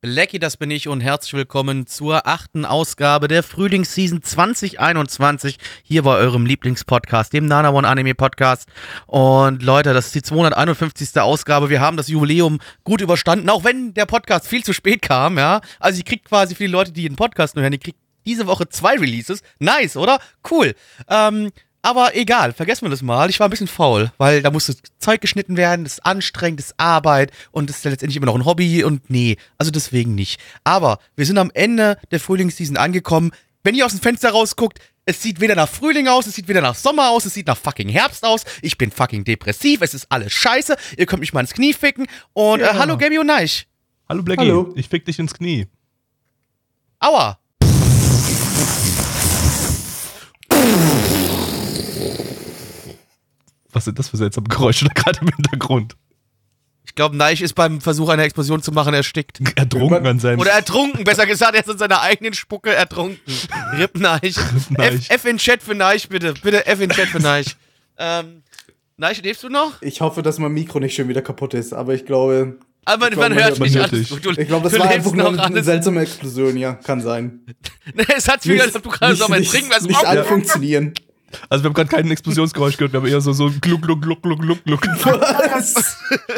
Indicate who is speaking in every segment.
Speaker 1: Lecky, das bin ich und herzlich willkommen zur achten Ausgabe der Frühlingsseason 2021 hier bei eurem Lieblingspodcast, dem Nana One Anime Podcast. Und Leute, das ist die 251. Ausgabe. Wir haben das Jubiläum gut überstanden, auch wenn der Podcast viel zu spät kam, ja. Also ihr kriegt quasi für die Leute, die den Podcast nur hören, ihr kriegt diese Woche zwei Releases. Nice, oder? Cool. Ähm, aber egal, vergessen wir das mal. Ich war ein bisschen faul, weil da musste Zeug geschnitten werden, das ist anstrengend, das ist Arbeit und das ist ja letztendlich immer noch ein Hobby und nee, also deswegen nicht. Aber wir sind am Ende der Frühlingsseason angekommen. Wenn ihr aus dem Fenster rausguckt, es sieht weder nach Frühling aus, es sieht weder nach Sommer aus, es sieht nach fucking Herbst aus. Ich bin fucking depressiv, es ist alles scheiße. Ihr könnt mich mal ins Knie ficken. Und
Speaker 2: Ja.
Speaker 1: äh, hallo Gabi und Neich.
Speaker 2: Hallo Blackie,
Speaker 3: Hallo.
Speaker 2: ich fick dich ins Knie.
Speaker 1: Aua.
Speaker 2: Was sind das für seltsame Geräusche da gerade im Hintergrund?
Speaker 1: Ich glaube, Neich ist beim Versuch, eine Explosion zu machen, erstickt.
Speaker 2: Ertrunken an seinem...
Speaker 1: Oder ertrunken, besser gesagt, er ist in seiner eigenen Spucke ertrunken. Rip Neich. F, F in Chat für Neich, bitte. Bitte F in Chat für Neich. ähm, Neich, lebst du noch?
Speaker 3: Ich hoffe, dass mein Mikro nicht schon wieder kaputt ist, aber ich glaube,
Speaker 1: Aber
Speaker 3: Ich
Speaker 1: man
Speaker 3: glaub,
Speaker 1: hört
Speaker 2: man
Speaker 1: dich
Speaker 2: hört
Speaker 1: alles gut. Du,
Speaker 3: ich glaube, das
Speaker 1: du
Speaker 3: war einfach nur eine
Speaker 1: alles.
Speaker 3: seltsame Explosion, ja, kann sein.
Speaker 1: es hat sich wieder, als ob du gerade so mal
Speaker 3: nicht,
Speaker 1: trinken was
Speaker 3: nicht alle funktionieren.
Speaker 2: Also wir haben gerade kein Explosionsgeräusch gehört, wir haben eher so, so Gluck, Gluck, Gluck, Gluck, Gluck, Gluck.
Speaker 3: Was?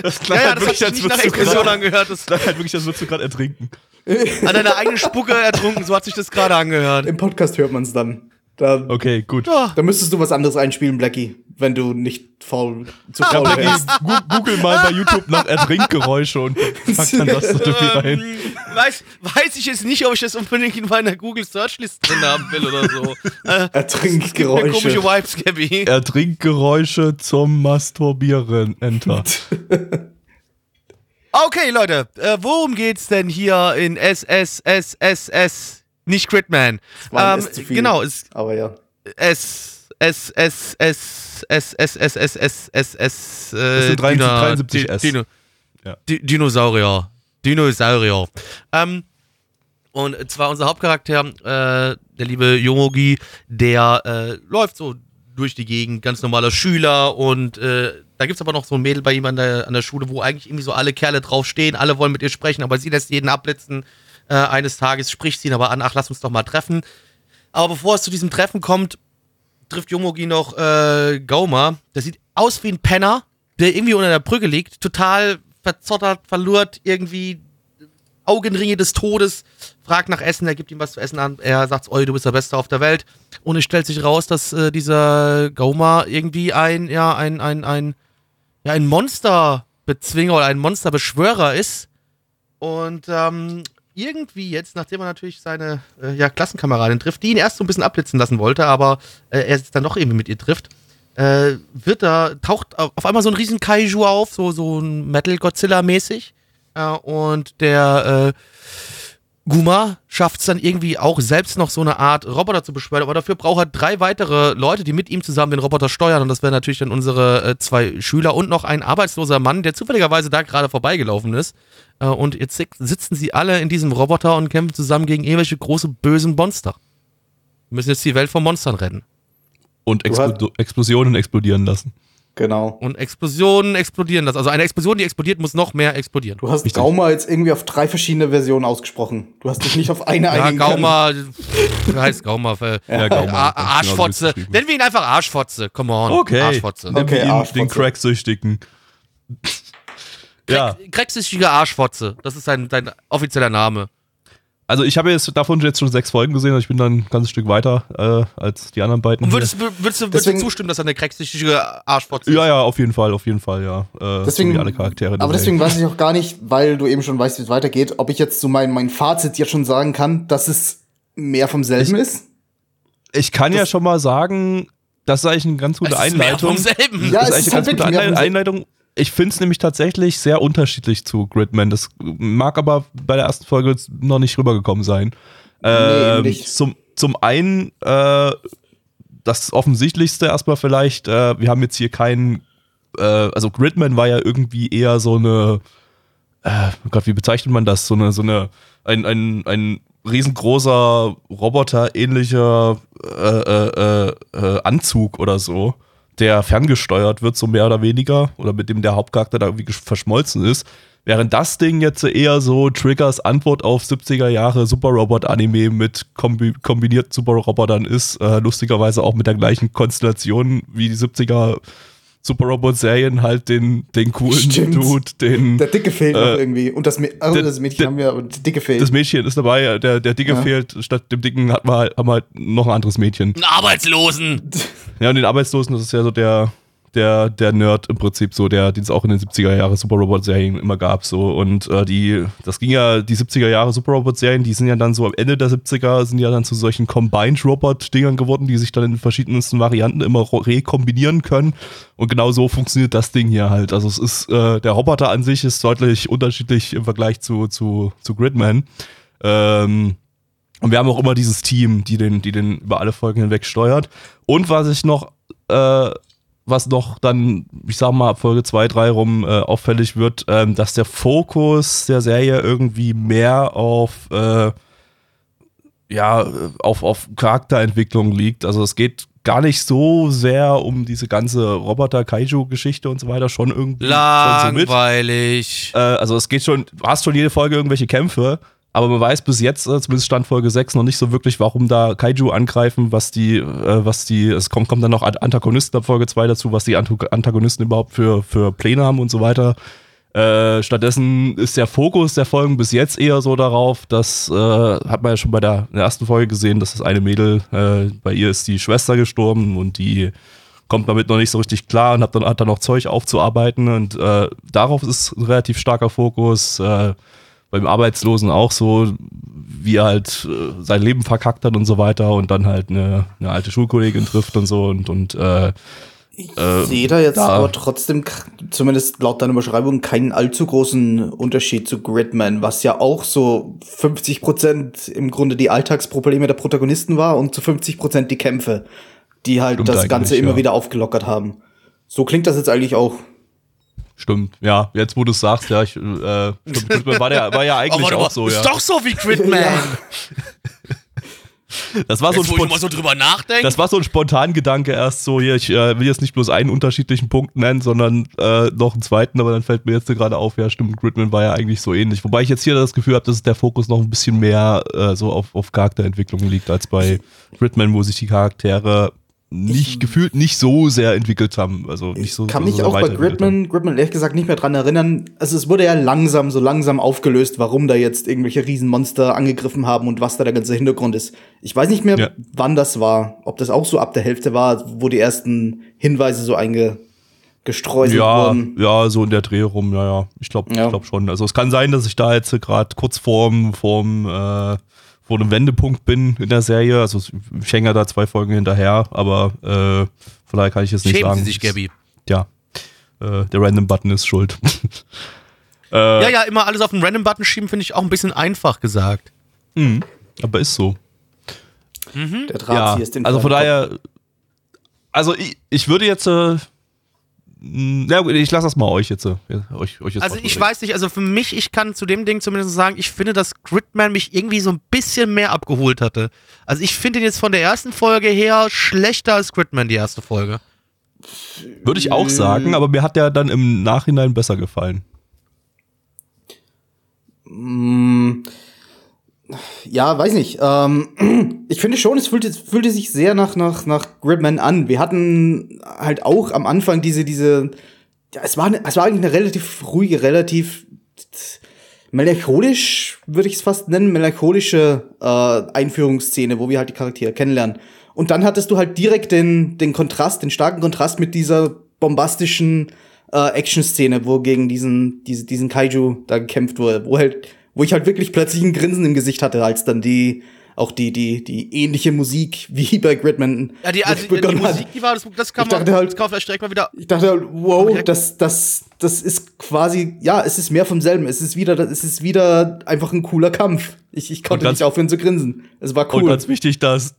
Speaker 2: Das klang
Speaker 1: Ja, ja,
Speaker 2: halt
Speaker 1: das hat
Speaker 2: wirklich,
Speaker 1: sich
Speaker 2: als würdest du
Speaker 1: Explosion
Speaker 2: gerade...
Speaker 1: angehört. Das
Speaker 2: Das klang halt wirklich, als würdest du gerade ertrinken.
Speaker 1: an deiner eigenen Spucke ertrunken, so hat sich das gerade angehört.
Speaker 3: Im Podcast hört man es dann. Da,
Speaker 2: Okay, gut.
Speaker 1: Ja.
Speaker 3: da müsstest du was anderes einspielen, Blackie, wenn du nicht faul, zu faul
Speaker 2: Blackie,
Speaker 3: wärst.
Speaker 2: google mal bei YouTube nach Ertrinkgeräusche und pack dann das da wieder rein.
Speaker 1: Ähm, weiß, weiß ich jetzt nicht, ob ich das unbedingt in meiner Google Searchlist drin haben will oder so. Äh,
Speaker 3: Ertrinkgeräusche.
Speaker 1: komische Vibes, Gabby.
Speaker 2: Ertrinkgeräusche zum Masturbieren. Enter.
Speaker 1: Okay, Leute, äh, worum geht's denn hier in SSSSS? Nicht Critman.
Speaker 3: war
Speaker 1: Ähm,
Speaker 3: S zu viel.
Speaker 1: genau, es
Speaker 3: Aber ja.
Speaker 1: S S S S S S S S S S S
Speaker 2: Das
Speaker 1: äh,
Speaker 2: sind 73
Speaker 1: Dina-
Speaker 2: 73
Speaker 1: Di-
Speaker 2: S.
Speaker 1: Dino,
Speaker 2: Ja.
Speaker 1: Di- Dinosaurier. Dinosaurier. Ähm, und zwar unser Hauptcharakter, äh, der liebe Yomogi, der äh, läuft so durch die Gegend, ganz normaler Schüler und äh, da gibt's aber noch so ein Mädel bei ihm an der, an der Schule, wo eigentlich irgendwie so alle Kerle draufstehen, alle wollen mit ihr sprechen, aber sie lässt jeden abblitzen. Äh, eines Tages spricht sie ihn aber an, ach, lass uns doch mal treffen. Aber bevor es zu diesem Treffen kommt, trifft Yomogi noch äh, Gauma. Der sieht aus wie ein Penner, der irgendwie unter der Brücke liegt, total verzottert, verlurt, irgendwie Augenringe des Todes, fragt nach Essen, er gibt ihm was zu essen an, er sagt, oi, du bist der Beste auf der Welt. Und es stellt sich raus, dass äh, dieser Gauma irgendwie ein, ja, ein, ein, ein, ja, ein Monsterbezwinger oder ein Monsterbeschwörer ist. Und ähm, irgendwie jetzt, nachdem er natürlich seine äh, ja, Klassenkameradin trifft, die ihn erst so ein bisschen abblitzen lassen wollte, aber äh, er jetzt dann doch irgendwie mit ihr trifft, äh, wird da, taucht auf einmal so ein riesen Kaiju auf, so, so ein Metal-Godzilla-mäßig. Äh, und der äh, Guma schafft es dann irgendwie auch selbst noch so eine Art Roboter zu beschwören, aber dafür braucht er drei weitere Leute, die mit ihm zusammen den Roboter steuern und das wären natürlich dann unsere äh, zwei Schüler und noch ein arbeitsloser Mann, der zufälligerweise da gerade vorbeigelaufen ist. Äh, und jetzt si- sitzen sie alle in diesem Roboter und kämpfen zusammen gegen irgendwelche große bösen Monster. Wir müssen jetzt die Welt vor Monstern retten.
Speaker 2: Und Explo Explosionen explodieren lassen.
Speaker 3: Genau.
Speaker 1: Und Explosionen explodieren das. Also eine Explosion, die explodiert, muss noch mehr explodieren.
Speaker 3: Du hast
Speaker 2: Richtig.
Speaker 3: Gauma jetzt irgendwie auf drei verschiedene Versionen ausgesprochen. Du hast dich nicht auf eine
Speaker 1: Ja,
Speaker 3: einigen können.
Speaker 1: Gauma, wie heißt Gauma? Äh,
Speaker 2: Ja, Gauma. Genau
Speaker 1: Arschfotze.
Speaker 2: beschrieben.
Speaker 1: Nennen wir ihn einfach Arschfotze. Come on.
Speaker 2: Okay.
Speaker 1: Arschfotze.
Speaker 2: Nennen
Speaker 3: Okay,
Speaker 2: wir ihn
Speaker 3: Arschfotze.
Speaker 2: den Cracksüchtigen. ja,
Speaker 1: Krecksüchtige Arschfotze. Das ist sein, sein offizieller Name.
Speaker 2: Also ich habe jetzt davon jetzt schon sechs Folgen gesehen, also ich bin dann ein ganzes Stück weiter äh, als die anderen beiden.
Speaker 1: Und würdest, du- würdest, du, würdest
Speaker 3: Deswegen-
Speaker 1: du zustimmen, dass er eine krecksüchtige Arschfotze
Speaker 2: ja,
Speaker 1: ist?
Speaker 2: ja, auf jeden Fall, auf jeden Fall, ja. Äh,
Speaker 3: Deswegen,
Speaker 2: so wie alle Charaktere.
Speaker 3: aber deswegen weiß ich auch gar nicht, weil du eben schon weißt, wie es weitergeht, ob ich jetzt so mein, mein Fazit jetzt schon sagen kann, dass es mehr vom selben ist.
Speaker 2: Ich kann ja schon mal sagen, das ist eigentlich eine ganz gute
Speaker 1: Es ist mehr
Speaker 2: Einleitung.
Speaker 1: vom selben.
Speaker 3: Ja,
Speaker 2: das
Speaker 3: es
Speaker 2: ist
Speaker 3: ist
Speaker 2: eigentlich eine ganz
Speaker 3: halt
Speaker 2: gute Einleitung. Ich finde es nämlich tatsächlich sehr unterschiedlich zu Gridman. Das mag aber bei der ersten Folge noch nicht rübergekommen sein. Ähm,
Speaker 3: nicht.
Speaker 2: Zum, zum einen, äh, das Offensichtlichste erstmal vielleicht, äh, wir haben jetzt hier keinen, äh, also Gridman war ja irgendwie eher so eine, äh, Gott, wie bezeichnet man das? So eine, so eine, ein, ein, ein riesengroßer Roboter-ähnlicher äh, äh, äh, äh, Anzug oder so, der ferngesteuert wird, so mehr oder weniger, oder mit dem der Hauptcharakter da irgendwie verschmolzen ist. Während das Ding jetzt eher so Triggers Antwort auf 70er Jahre Super Robot Anime mit kombi kombinierten Super Robotern ist, äh, lustigerweise auch mit der gleichen Konstellation wie die 70er Super Robot Serien halt den, den coolen
Speaker 3: Stimmt.
Speaker 2: Dude, den
Speaker 3: Der Dicke fehlt
Speaker 2: Äh,
Speaker 3: noch irgendwie. Und das, Mä- also
Speaker 2: der-
Speaker 3: das Mädchen
Speaker 2: der-
Speaker 3: haben wir, aber der Dicke fehlt.
Speaker 2: das Mädchen ist dabei, der, der Dicke
Speaker 3: Ja.
Speaker 2: fehlt, statt dem Dicken hat man halt, haben wir halt noch ein anderes Mädchen.
Speaker 1: Einen Arbeitslosen.
Speaker 2: Ja, und den Arbeitslosen, das ist ja so der, der, der Nerd im Prinzip so, der, den es auch in den 70er Jahre Super Robot Serien immer gab, so. Und äh, die, das ging ja, die 70er Jahre Super Robot Serien, die sind ja dann so am Ende der 70er, sind ja dann zu solchen Combined Robot Dingern geworden, die sich dann in verschiedensten Varianten immer rekombinieren können. Und genau so funktioniert das Ding hier halt. Also es ist, äh, der Roboter an sich ist deutlich unterschiedlich im Vergleich zu, zu, zu Gridman. Ähm, und wir haben auch immer dieses Team, die den, die den über alle Folgen hinweg steuert. Und was ich noch, äh, was noch dann, ich sag mal, ab Folge 2, 3 rum äh, auffällig wird, ähm, dass der Fokus der Serie irgendwie mehr auf, äh, ja, auf, auf Charakterentwicklung liegt. Also es geht gar nicht so sehr um diese ganze Roboter-Kaiju-Geschichte und so weiter, schon irgendwie schon so.
Speaker 1: Langweilig.
Speaker 2: Äh, also es geht schon, du hast schon jede Folge irgendwelche Kämpfe, aber man weiß bis jetzt, äh, zumindest Stand Folge 6, noch nicht so wirklich, warum da Kaiju angreifen, was die, äh, was die, es kommt, kommt dann noch Ant- Antagonisten ab Folge 2 dazu, was die Antagonisten überhaupt für, für Pläne haben und so weiter. Äh, stattdessen ist der Fokus der Folgen bis jetzt eher so darauf, dass, äh, hat man ja schon bei der, der ersten Folge gesehen, dass das eine Mädel, äh, bei ihr ist die Schwester gestorben und die kommt damit noch nicht so richtig klar und hat dann, hat dann noch Zeug aufzuarbeiten und äh, darauf ist ein relativ starker Fokus. Beim Arbeitslosen auch so, wie er halt äh, sein Leben verkackt hat und so weiter und dann halt eine, eine alte Schulkollegin trifft und so und, und äh,
Speaker 3: Ich
Speaker 2: Äh,
Speaker 3: sehe da jetzt
Speaker 2: da-
Speaker 3: aber trotzdem, zumindest laut deiner Beschreibung, keinen allzu großen Unterschied zu Gridman, was ja auch so 50% im Grunde die Alltagsprobleme der Protagonisten war und zu 50% die Kämpfe, die halt
Speaker 2: Stimmt
Speaker 3: das Ganze immer
Speaker 2: ja.
Speaker 3: wieder aufgelockert haben. So klingt das jetzt eigentlich auch.
Speaker 2: Stimmt, ja, jetzt wo du es sagst, ja, ich, äh, stimmt, war, der, war ja eigentlich
Speaker 1: warte
Speaker 2: auch so,
Speaker 1: ist
Speaker 2: ja.
Speaker 1: doch so wie Gridman.
Speaker 2: Das war so ein
Speaker 1: Jetzt, wo ich
Speaker 2: Spont
Speaker 1: mal so drüber nachdenke.
Speaker 2: das war so ein Spontangedanke erst so, hier, ich äh, will jetzt nicht bloß einen unterschiedlichen Punkt nennen, sondern äh, noch einen zweiten, aber dann fällt mir jetzt gerade auf, ja stimmt, Gridman war ja eigentlich so ähnlich. Wobei ich jetzt hier das Gefühl habe, dass der Fokus noch ein bisschen mehr äh, so auf, auf Charakterentwicklung liegt, als bei Gridman, wo sich die Charaktere nicht gefühlt nicht so sehr entwickelt haben. Also nicht so,
Speaker 3: kann
Speaker 2: so
Speaker 3: mich
Speaker 2: sehr
Speaker 3: auch bei. Gridman, Gridman ehrlich gesagt nicht mehr dran erinnern. Also es wurde ja langsam, so langsam aufgelöst, warum da jetzt irgendwelche Riesenmonster angegriffen haben und was da der ganze Hintergrund ist. Ich weiß nicht mehr,
Speaker 2: Ja.
Speaker 3: wann das war. Ob das auch so ab der Hälfte war, wo die ersten Hinweise so eingestreuselt
Speaker 2: Ja,
Speaker 3: wurden.
Speaker 2: ja, so in der Dreh rum, ja, ja. Ich glaube
Speaker 3: Ja.
Speaker 2: ich glaub schon. Also es kann sein, dass ich da jetzt gerade kurz vorm, vorm, äh, vor einem Wendepunkt bin in der Serie. Also ich hänge ja da zwei Folgen hinterher, aber äh, von daher kann ich jetzt nicht
Speaker 1: Schämen
Speaker 2: sagen.
Speaker 1: Sie sich, Gabby.
Speaker 2: Ja. Äh, der Random-Button ist schuld. äh,
Speaker 1: Ja, ja, immer alles auf den Random-Button schieben, finde ich auch ein bisschen einfach gesagt.
Speaker 2: mh, aber ist so.
Speaker 3: Der
Speaker 2: Ja,
Speaker 3: Drahtzieher ist den
Speaker 2: also von daher, also ich, ich würde jetzt, äh, na gut, ich lasse das mal euch jetzt, euch, euch jetzt
Speaker 1: Also ich weiß nicht, also für mich, ich kann zu dem Ding zumindest sagen, ich finde, dass Gridman mich irgendwie so ein bisschen mehr abgeholt hatte. Also ich finde ihn jetzt von der ersten Folge her schlechter als Gridman, die erste Folge.
Speaker 2: Würde ich auch sagen, aber mir hat der dann im Nachhinein besser gefallen.
Speaker 3: Mm, Ja, weiß nicht. Ähm, ich finde schon, es fühlte, fühlte sich sehr nach, nach, nach Gridman an. Wir hatten halt auch am Anfang diese, diese, ja, es war, eine, es war eigentlich eine relativ ruhige, relativ melancholisch, würde ich es fast nennen, melancholische äh, Einführungsszene, wo wir halt die Charaktere kennenlernen. Und dann hattest du halt direkt den, den Kontrast, den starken Kontrast mit dieser bombastischen äh, Action-Szene, wo gegen diesen, diese, diesen Kaiju da gekämpft wurde, wo halt, wo ich halt wirklich plötzlich ein Grinsen im Gesicht hatte, als dann die auch die, die, die ähnliche Musik wie bei Gridman.
Speaker 1: Ja, die, also, die, die. Musik, die war, das, das kann
Speaker 3: Ich
Speaker 1: man,
Speaker 3: dachte halt-
Speaker 1: das kann man direkt mal wieder.
Speaker 3: Ich dachte, halt, wow, das, das, das ist quasi, ja, es ist mehr vom selben. Es ist wieder, es ist wieder einfach ein cooler Kampf. Ich, ich konnte
Speaker 2: ganz-
Speaker 3: nicht aufhören zu grinsen. Es war
Speaker 2: Und
Speaker 3: cool.
Speaker 2: ganz wichtig, das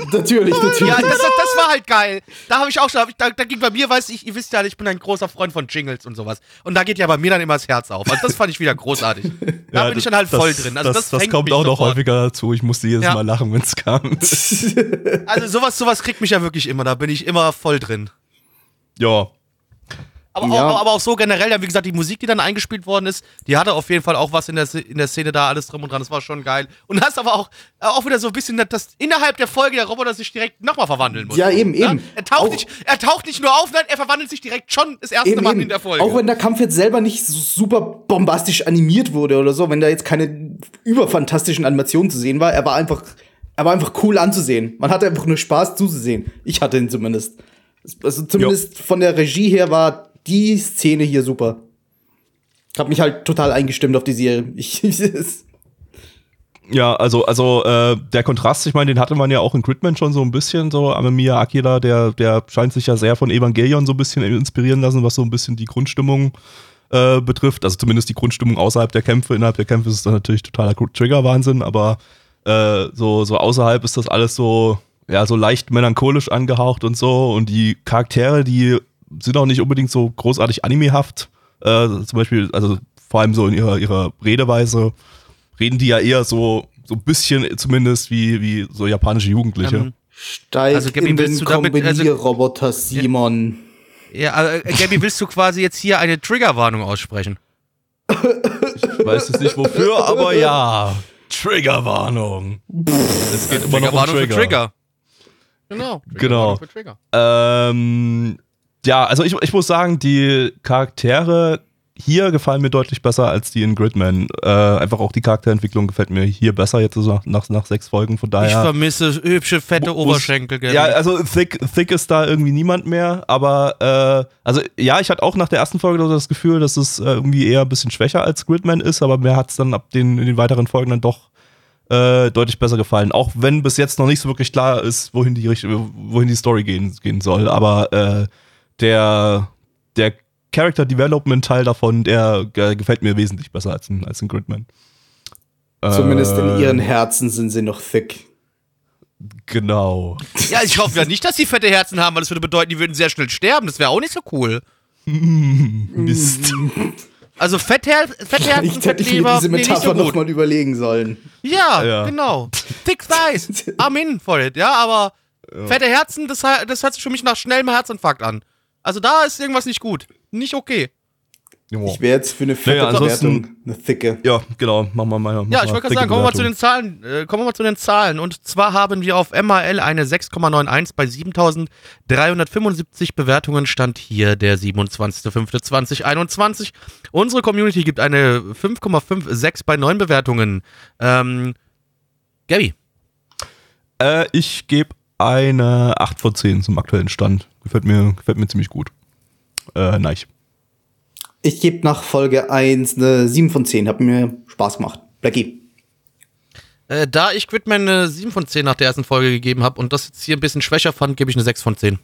Speaker 2: Dinosaur!
Speaker 3: natürlich, natürlich.
Speaker 1: Ja, das, das, das war halt geil. Da habe ich auch schon, hab ich, da, da ging bei mir, weiß ich, ihr wisst ja, ich bin ein großer Freund von Jingles und sowas. Und da geht ja bei mir dann immer das Herz auf. Also das fand ich wieder großartig. Da bin ich dann halt voll drin. Also das,
Speaker 2: das,
Speaker 1: fängt
Speaker 2: kommt auch noch
Speaker 1: sofort.
Speaker 2: häufiger dazu. Ich musste jedes
Speaker 1: Ja.
Speaker 2: Mal lachen, wenn es kam.
Speaker 1: Also sowas, sowas kriegt mich ja wirklich immer. Da bin ich immer voll drin.
Speaker 2: ja.
Speaker 1: Aber,
Speaker 3: Ja.
Speaker 1: auch, aber auch so generell, dann, wie gesagt, die Musik, die dann eingespielt worden ist, die hatte auf jeden Fall auch was in der, in der Szene da, alles drum und dran. Das war schon geil. Und hast aber auch, äh, auch wieder so ein bisschen, dass innerhalb der Folge der Roboter sich direkt nochmal verwandeln muss.
Speaker 3: Ja, eben, eben.
Speaker 1: Er taucht,
Speaker 3: Auch-
Speaker 1: nicht, er taucht nicht nur auf, nein, er verwandelt sich direkt schon das erste
Speaker 3: Eben,
Speaker 1: Mal
Speaker 3: eben.
Speaker 1: in der Folge.
Speaker 3: Auch wenn der Kampf jetzt selber nicht super bombastisch animiert wurde oder so, wenn da jetzt keine überfantastischen Animationen zu sehen war, er war einfach, er war einfach cool anzusehen. Man hatte einfach nur Spaß zuzusehen. Ich hatte ihn zumindest. Also zumindest von der Regie her war die Szene hier super. Ich habe mich halt total eingestimmt auf die Serie. Ich,
Speaker 2: Ja, also, also äh, der Kontrast, ich meine, den hatte man ja auch in Gridman schon so ein bisschen, so Amemiya Akira, der, der scheint sich ja sehr von Evangelion so ein bisschen inspirieren lassen, was so ein bisschen die Grundstimmung äh, betrifft. Also zumindest die Grundstimmung außerhalb der Kämpfe. Innerhalb der Kämpfe ist es dann natürlich totaler Trigger-Wahnsinn, aber äh, so, so außerhalb ist das alles so, ja, so leicht melancholisch angehaucht und so. Und die Charaktere, die sind auch nicht unbedingt so großartig animehaft. Äh, zum Beispiel, also vor allem so in ihrer, ihrer Redeweise reden die ja eher so, so ein bisschen zumindest wie, wie so japanische Jugendliche.
Speaker 1: Ähm,
Speaker 3: Steig
Speaker 1: Also, Gabi,
Speaker 3: in
Speaker 1: willst
Speaker 3: den
Speaker 1: du damit- also-
Speaker 3: Kombinierroboter Simon.
Speaker 1: ja, äh, Gabby, willst du quasi jetzt hier eine Triggerwarnung aussprechen?
Speaker 2: Ich weiß es nicht wofür, aber ja. Triggerwarnung. Es geht immer noch um Trigger.
Speaker 1: für Trigger. Genau.
Speaker 2: Genau.
Speaker 1: Trigger.
Speaker 2: Ähm, ja, also ich, ich muss sagen, die Charaktere hier gefallen mir deutlich besser als die in Gridman. Äh, einfach auch die Charakterentwicklung gefällt mir hier besser jetzt nach, nach, nach sechs Folgen. Von
Speaker 1: Ich
Speaker 2: daher.
Speaker 1: vermisse hübsche, fette
Speaker 2: wo's-
Speaker 1: Oberschenkel, Gabby.
Speaker 2: Ja, also thick, thick ist da irgendwie niemand mehr, aber äh, also ja, ich hatte auch nach der ersten Folge das Gefühl, dass es äh, irgendwie eher ein bisschen schwächer als Gridman ist, aber mir hat es dann ab den, in den weiteren Folgen dann doch äh, deutlich besser gefallen. Auch wenn bis jetzt noch nicht so wirklich klar ist, wohin die, wohin die Story gehen, gehen soll. Aber äh, der, der Character Development Teil davon, der äh, gefällt mir wesentlich besser als ein, als ein Gridman.
Speaker 3: Zumindest in
Speaker 2: Äh,
Speaker 3: ihren Herzen sind sie noch thick.
Speaker 2: Genau.
Speaker 1: Ja, ich hoffe ja nicht, dass die fette Herzen haben, weil das würde bedeuten, die würden sehr schnell sterben. Das wäre auch nicht so cool.
Speaker 2: Mist.
Speaker 1: Also Fetther Fettherzen,
Speaker 3: Ich hätte ich mir diese
Speaker 1: nee,
Speaker 3: Metapher
Speaker 1: so
Speaker 3: noch
Speaker 1: gut.
Speaker 3: mal überlegen sollen.
Speaker 1: Ja,
Speaker 2: Ja.
Speaker 1: genau. Thick thighs. I'm in for it, ja, aber fette Herzen, das, das hört sich für mich nach schnellem Herzinfarkt an. Also da ist irgendwas nicht gut. Nicht okay.
Speaker 3: Ich wäre jetzt für eine fette
Speaker 2: Naja,
Speaker 3: Bewertung eine thicke.
Speaker 2: Ja, genau. Machen wir mal. machen
Speaker 1: Ja, ich wollte gerade sagen, kommen wir mal zu den Zahlen. Äh, kommen wir mal zu den Zahlen. Und zwar haben wir auf MAL eine 6,91 bei 7375 Bewertungen. Stand hier der 27.05.2021. Unsere Community gibt eine 5,56 bei 9 Bewertungen. Ähm, Gabby,
Speaker 2: Äh, ich gebe eine 8 von 10 zum aktuellen Stand. Gefällt mir, gefällt mir ziemlich gut. Äh, nein.
Speaker 3: Ich gebe nach Folge 1 eine 7 von 10. Hat mir Spaß gemacht. Blackie.
Speaker 1: äh, da ich Gridman eine 7 von 10 nach der ersten Folge gegeben habe und das jetzt hier ein bisschen schwächer fand, gebe ich eine 6 von 10.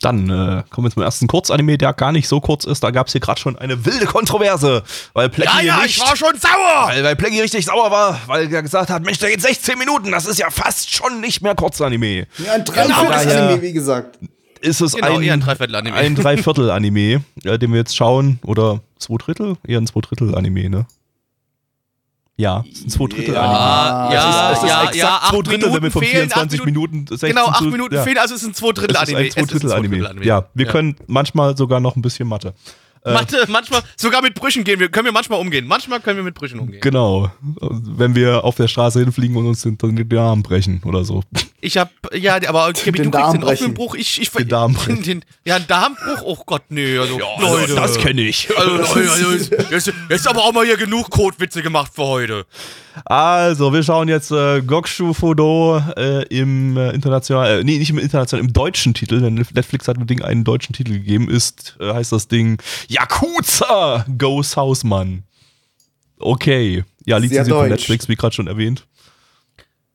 Speaker 2: Dann äh, kommen wir zum ersten Kurzanime, der gar nicht so kurz ist. Da gab es hier gerade schon eine wilde Kontroverse, weil Plecky nicht,
Speaker 1: schon sauer!
Speaker 2: weil, weil Plecky richtig sauer war, weil er gesagt hat, Mensch, da geht 16 Minuten, das ist ja fast schon nicht mehr Kurzanime.
Speaker 3: Ja, ein Dreiviertel-Anime, wie gesagt.
Speaker 2: Ist es
Speaker 1: Genau,
Speaker 2: ein,
Speaker 1: eher ein Dreiviertel-Anime.
Speaker 2: ein Dreiviertel-Anime, äh, den wir jetzt schauen, oder zwei Drittel? Eher ein zwei Drittel-Anime, ne? Ja, es ist ein zwei Drittel-Anime.
Speaker 1: Ah,
Speaker 3: Ja,
Speaker 1: ja,
Speaker 2: es ist
Speaker 1: ja,
Speaker 2: exakt
Speaker 1: ja, acht
Speaker 2: zwei Drittel, wenn wir von
Speaker 1: fehlen, acht
Speaker 2: 24 Minuten, 16
Speaker 1: Genau, acht
Speaker 2: zu-
Speaker 1: Minuten
Speaker 2: ja.
Speaker 1: fehlen, also es ist ein zwei Drittel
Speaker 2: Es ist
Speaker 1: Anime.
Speaker 2: ein zwei Drittel Anime. Ja, wir können manchmal sogar noch ein bisschen Mathe.
Speaker 1: Mathe, manchmal, sogar mit Brüchen gehen wir, können wir manchmal umgehen. Manchmal können wir mit Brüchen umgehen.
Speaker 2: Genau. Wenn wir auf der Straße hinfliegen und uns den, den Arm brechen oder so.
Speaker 1: Ich hab, ja, aber Gabi,
Speaker 3: Den
Speaker 1: du kriegst
Speaker 3: Darm
Speaker 1: den offenen
Speaker 3: brechen.
Speaker 1: Bruch. Ich, ich,
Speaker 2: Den Darm brechen.
Speaker 1: Den, ja, ein Darmbruch? Oh Gott, nee. Also, Leute.
Speaker 2: kenne ich.
Speaker 1: Also, also, jetzt, jetzt, aber auch mal hier genug Kotwitze gemacht für heute.
Speaker 2: Also, wir schauen jetzt äh, Gokshu Fodo äh, im äh, international, äh, nee, nicht im international, im deutschen Titel, denn Netflix hat dem Ding einen deutschen Titel gegeben, ist, äh, heißt das Ding Yakuza Goes Hausmann. Okay, ja, lizenziert von. Netflix, wie gerade schon erwähnt.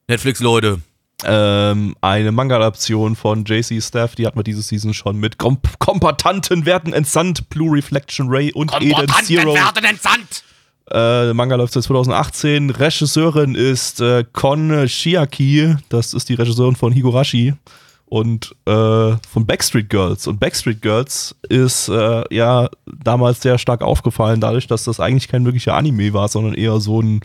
Speaker 1: Netflix-Leute.
Speaker 2: Ähm, eine Manga-Adaption von JC Staff, die hatten wir diese Season schon mit Kom Kompatanten werden entsandt, Blue Reflection Ray und Eden Zero.
Speaker 1: werden entsandt!
Speaker 2: Äh, der Manga läuft seit 2018. Regisseurin ist äh, Kon Shiaki, das ist die Regisseurin von Higurashi und äh, von Backstreet Girls. Und Backstreet Girls ist äh, ja damals sehr stark aufgefallen, dadurch, dass das eigentlich kein wirklicher Anime war, sondern eher so ein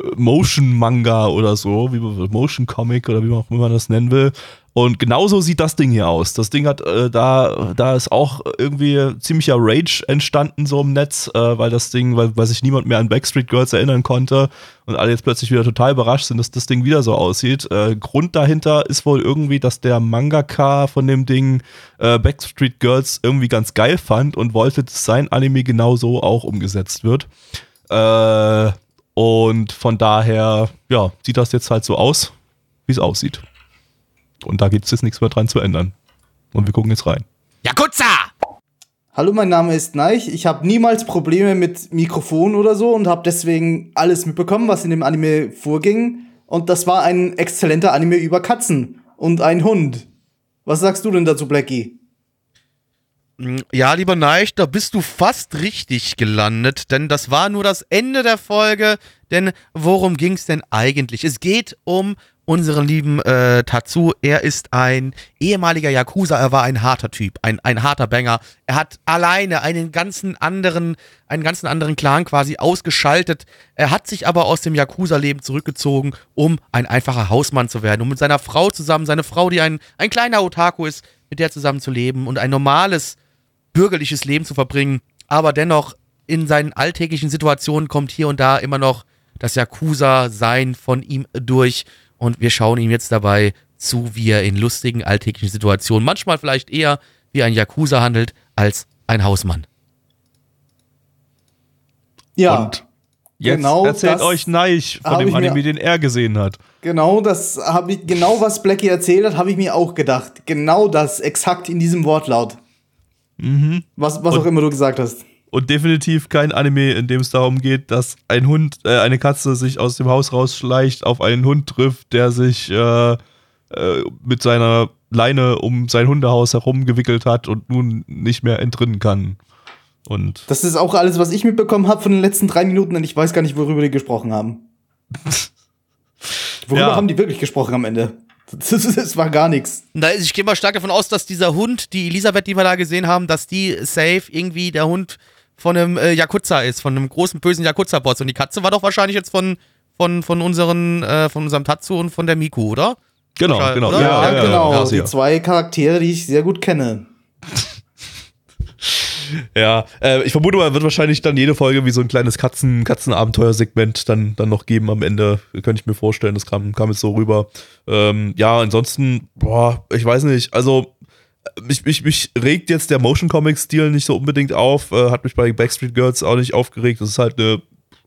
Speaker 2: äh, Motion-Manga oder so, wie man- Motion-Comic oder wie man auch immer das nennen will. Und genauso sieht das Ding hier aus. Das Ding hat, äh, da, da ist auch irgendwie ziemlicher Rage entstanden so im Netz, äh, weil das Ding, weil, weil sich niemand mehr an Backstreet Girls erinnern konnte und alle jetzt plötzlich wieder total überrascht sind, dass das Ding wieder so aussieht. Äh, Grund dahinter ist wohl irgendwie, dass der Mangaka von dem Ding äh, Backstreet Girls irgendwie ganz geil fand und wollte, dass sein Anime genauso auch umgesetzt wird. Äh, und von daher, ja, sieht das jetzt halt so aus, wie es aussieht. Und da gibt es jetzt nichts mehr dran zu ändern. Und wir gucken jetzt rein.
Speaker 1: Yakuza!
Speaker 3: Hallo, mein Name ist Neich. Ich habe niemals Probleme mit Mikrofon oder so und habe deswegen alles mitbekommen, was in dem Anime vorging. Und das war ein exzellenter Anime über Katzen und ein Hund. Was sagst du denn dazu, Blackie?
Speaker 1: Ja, lieber Neich, da bist du fast richtig gelandet, denn das war nur das Ende der Folge. Denn worum ging es denn eigentlich? Es geht um unseren lieben äh, Tatsu. Er ist ein ehemaliger Yakuza, er war ein harter Typ, ein, ein harter Banger. Er hat alleine einen ganzen anderen, einen ganzen anderen Clan quasi ausgeschaltet. Er hat sich aber aus dem Yakuza-Leben zurückgezogen, um ein einfacher Hausmann zu werden, um mit seiner Frau zusammen, seine Frau, die ein, ein kleiner Otaku ist, mit der zusammen zu leben und ein normales bürgerliches Leben zu verbringen, aber dennoch in seinen alltäglichen Situationen kommt hier und da immer noch das Yakuza-Sein von ihm durch und wir schauen ihm jetzt dabei zu, wie er in lustigen alltäglichen Situationen manchmal vielleicht eher wie ein Yakuza handelt als ein Hausmann.
Speaker 3: Ja,
Speaker 2: Und Jetzt
Speaker 3: Genau
Speaker 2: erzählt
Speaker 3: das
Speaker 2: euch Neich von dem Anime, den er gesehen hat.
Speaker 3: genau das habe ich, genau was Blackie erzählt hat, habe ich mir auch gedacht. Genau das, exakt in diesem Wortlaut. Was, was
Speaker 2: Und-
Speaker 3: auch immer du gesagt hast.
Speaker 2: Und definitiv kein Anime, in dem es darum geht, dass ein Hund, äh, eine Katze sich aus dem Haus rausschleicht, auf einen Hund trifft, der sich äh, äh, mit seiner Leine um sein Hundehaus herumgewickelt hat und nun nicht mehr entrinnen kann. Und
Speaker 3: Das ist auch alles, was ich mitbekommen habe von den letzten drei Minuten und ich weiß gar nicht, worüber die gesprochen haben. Worüber
Speaker 2: Ja.
Speaker 3: haben die wirklich gesprochen am Ende? Das, das war gar nichts.
Speaker 1: Na, Ich gehe mal stark davon aus, dass dieser Hund, die Elisabeth, die wir da gesehen haben, dass die safe irgendwie der Hund von einem äh, Yakuza ist, von einem großen bösen Yakuza-Boss. Und die Katze war doch wahrscheinlich jetzt von, von, von unseren, äh, von unserem Tatsu und von der Miku, oder?
Speaker 2: genau,
Speaker 1: Wahrscheinlich,
Speaker 2: genau.
Speaker 1: oder?
Speaker 3: Ja, genau.
Speaker 2: Ja,
Speaker 3: die
Speaker 2: ja,
Speaker 3: zwei Charaktere, die ich sehr gut kenne.
Speaker 2: ja äh, ich vermute mal, wird wahrscheinlich dann jede Folge wie so ein kleines Katzen, Katzenabenteuer-Segment dann, dann noch geben am Ende. Könnte ich mir vorstellen, das kam, kam jetzt so rüber. Ähm, ja, ansonsten, boah, ich weiß nicht, also mich, mich, mich regt jetzt der Motion Comic-Stil nicht so unbedingt auf, äh, hat mich bei Backstreet Girls auch nicht aufgeregt. Das ist halt eine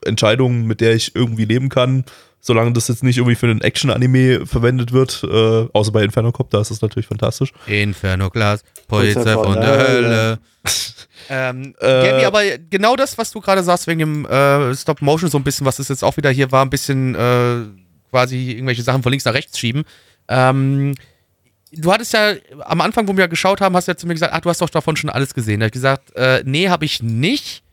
Speaker 2: Entscheidung, mit der ich irgendwie leben kann, solange das jetzt nicht irgendwie für einen Action-Anime verwendet wird, äh, außer bei Inferno Cop, da ist das natürlich fantastisch.
Speaker 1: Inferno Class, Polizei von der Hölle. ähm,
Speaker 2: Äh,
Speaker 1: Gabi, aber genau das, was du gerade sagst, wegen dem äh, Stop Motion, so ein bisschen, was es jetzt auch wieder hier war, ein bisschen äh, quasi irgendwelche Sachen von links nach rechts schieben. Ähm, du hattest ja am Anfang, wo wir geschaut haben, hast du ja zu mir gesagt, ach, du hast doch davon schon alles gesehen. Da hab ich gesagt, äh, nee, habe ich nicht.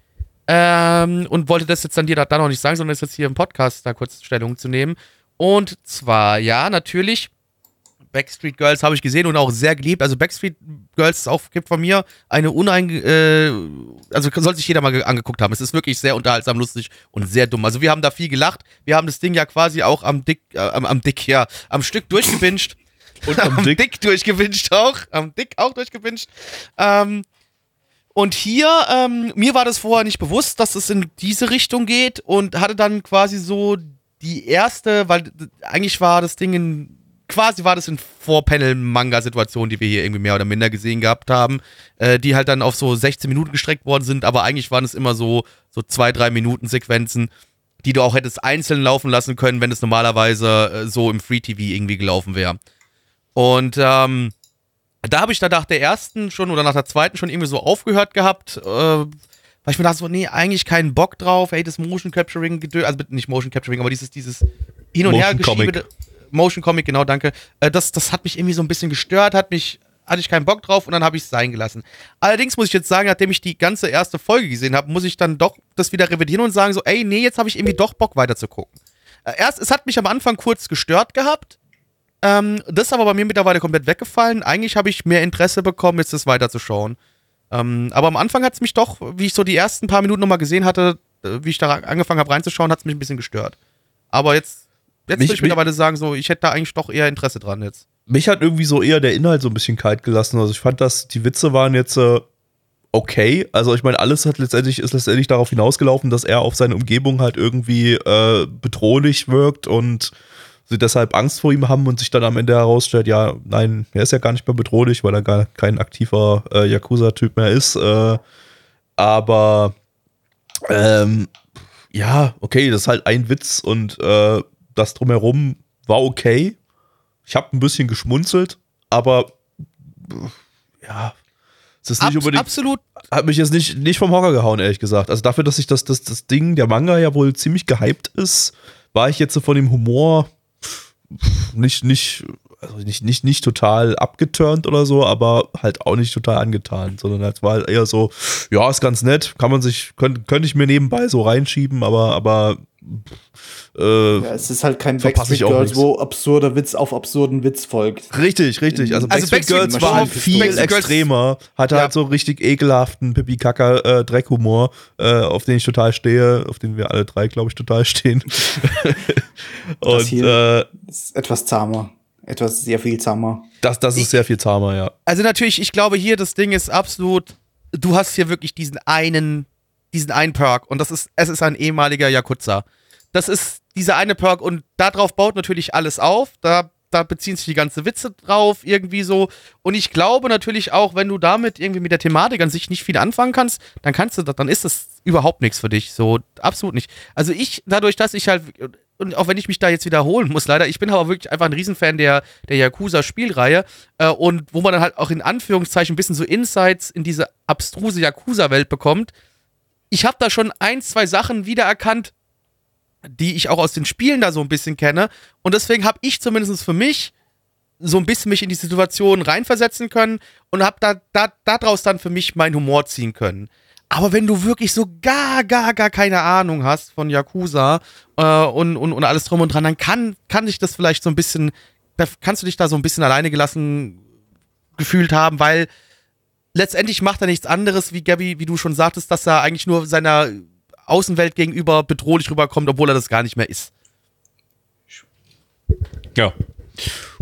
Speaker 1: Ähm, und wollte das jetzt dann dir da, noch nicht sagen, sondern ist jetzt hier im Podcast da kurz Stellung zu nehmen. Und zwar, ja, natürlich, Backstreet Girls habe ich gesehen und auch sehr geliebt. Also Backstreet Girls ist auch gibt von mir eine unein äh, also sollte sich jeder mal ge- angeguckt haben. Es ist wirklich sehr unterhaltsam, lustig und sehr dumm. Also wir haben da viel gelacht. Wir haben das Ding ja quasi auch am Dick äh, am, am Dick ja, am Stück durchgebinscht.
Speaker 2: Und am Dick.
Speaker 1: durchgewinscht auch. Am Dick auch durchgewinscht. Ähm, und hier, ähm, mir war das vorher nicht bewusst, dass es in diese Richtung geht und hatte dann quasi so die erste, weil eigentlich war das Ding in, quasi war das in Vorpanel-Manga-Situationen, die wir hier irgendwie mehr oder minder gesehen gehabt haben, äh, die halt dann auf so 16 Minuten gestreckt worden sind, aber eigentlich waren es immer so, so zwei, drei Minuten Sequenzen, die du auch hättest einzeln laufen lassen können, wenn es normalerweise äh, so im Free-TV irgendwie gelaufen wäre. Und ähm, da habe ich da nach der ersten schon oder nach der zweiten schon irgendwie so aufgehört gehabt, äh, weil ich mir dachte so, nee, eigentlich keinen Bock drauf, ey, das Motion Capturing, also nicht Motion Capturing, aber dieses, dieses Hin- und Hergeschiebe. Motion Comic, genau, danke, äh, das, das hat mich irgendwie so ein bisschen gestört, hat mich, hatte ich keinen Bock drauf und dann habe ich es sein gelassen. Allerdings muss ich jetzt sagen, nachdem ich die ganze erste Folge gesehen habe, muss ich dann doch das wieder revidieren und sagen so, ey, nee, jetzt habe ich irgendwie doch Bock weiter zu gucken. Äh, erst, es hat mich am Anfang kurz gestört gehabt, ähm, das ist aber bei mir mittlerweile komplett weggefallen. Eigentlich habe ich mehr Interesse bekommen, jetzt das weiterzuschauen. Ähm, aber am Anfang hat es mich doch, wie ich so die ersten paar Minuten nochmal gesehen hatte, äh, wie ich da angefangen habe reinzuschauen, hat es mich ein bisschen gestört. Aber jetzt, jetzt
Speaker 2: Mich-
Speaker 1: würde ich mittlerweile sagen, so, ich hätte da eigentlich doch eher Interesse dran jetzt.
Speaker 2: Mich hat irgendwie so eher der Inhalt so ein bisschen kalt gelassen. Also ich fand, dass die Witze waren jetzt äh, okay. Also ich meine, alles hat letztendlich ist letztendlich darauf hinausgelaufen, dass er auf seine Umgebung halt irgendwie äh, bedrohlich wirkt und sie deshalb Angst vor ihm haben und sich dann am Ende herausstellt, ja, nein, er ist ja gar nicht mehr bedrohlich, weil er gar kein aktiver äh, Yakuza-Typ mehr ist. Äh, aber ähm, ja, okay, das ist halt ein Witz und äh, das drumherum war okay. Ich habe ein bisschen geschmunzelt, aber ja, es ist nicht
Speaker 1: Abs
Speaker 2: unbedingt
Speaker 1: absolut,
Speaker 2: hat mich jetzt nicht, nicht vom Hocker gehauen, ehrlich gesagt. Also dafür, dass sich das, das, das Ding, der Manga ja wohl ziemlich gehypt ist, war ich jetzt so von dem Humor nicht, nicht, also nicht, nicht, nicht total abgeturnt oder so, aber halt auch nicht total angetan, sondern es war halt eher so, ja, ist ganz nett, kann man sich, könnte könnte ich mir nebenbei so reinschieben, aber, aber äh,
Speaker 3: Ja, es ist halt kein Backstreet
Speaker 2: ich auch
Speaker 3: Girls,
Speaker 2: nichts.
Speaker 3: wo absurder Witz auf absurden Witz folgt.
Speaker 2: Richtig, richtig. Also,
Speaker 1: Also
Speaker 2: Backstreet
Speaker 1: Backstreet
Speaker 2: Girls war halt viel
Speaker 1: Girls-
Speaker 2: extremer, hatte
Speaker 1: Ja.
Speaker 2: halt so richtig ekelhaften pipi kacker äh, Dreckhumor, äh, auf den ich total stehe, auf den wir alle drei, glaube ich, total stehen. Und
Speaker 3: hier-
Speaker 2: äh,
Speaker 3: Ist etwas zahmer. Etwas sehr viel zahmer.
Speaker 2: das, das ist sehr viel zahmer, ja.
Speaker 1: also natürlich, ich glaube hier, das Ding ist absolut, du hast hier wirklich diesen einen, diesen einen Perk und das ist, es ist ein ehemaliger Yakuza. Das ist dieser eine Perk und darauf baut natürlich alles auf, da, da beziehen sich die ganze Witze drauf, irgendwie so. Und ich glaube natürlich auch, wenn du damit irgendwie mit der Thematik an sich nicht viel anfangen kannst, dann kannst du, das- dann ist das überhaupt nichts für dich, so, absolut nicht. Also ich, dadurch, dass ich halt, und auch wenn ich mich da jetzt wiederholen muss, leider, ich bin aber wirklich einfach ein Riesenfan der, der Yakuza-Spielreihe äh, und wo man dann halt auch in Anführungszeichen ein bisschen so Insights in diese abstruse Yakuza-Welt bekommt. Ich habe da schon ein, zwei Sachen wiedererkannt, die ich auch aus den Spielen da so ein bisschen kenne. Und deswegen habe ich zumindest für mich so ein bisschen mich in die Situation reinversetzen können und habe da, da daraus dann für mich meinen Humor ziehen können. Aber wenn du wirklich so gar, gar, gar keine Ahnung hast von Yakuza äh, und, und, und alles drum und dran, dann kann, kann dich das vielleicht so ein bisschen, kannst du dich da so ein bisschen alleine gelassen gefühlt haben, weil letztendlich macht er nichts anderes, wie Gabby, wie du schon sagtest, dass er eigentlich nur seiner Außenwelt gegenüber bedrohlich rüberkommt, obwohl er das gar nicht mehr ist.
Speaker 2: Ja.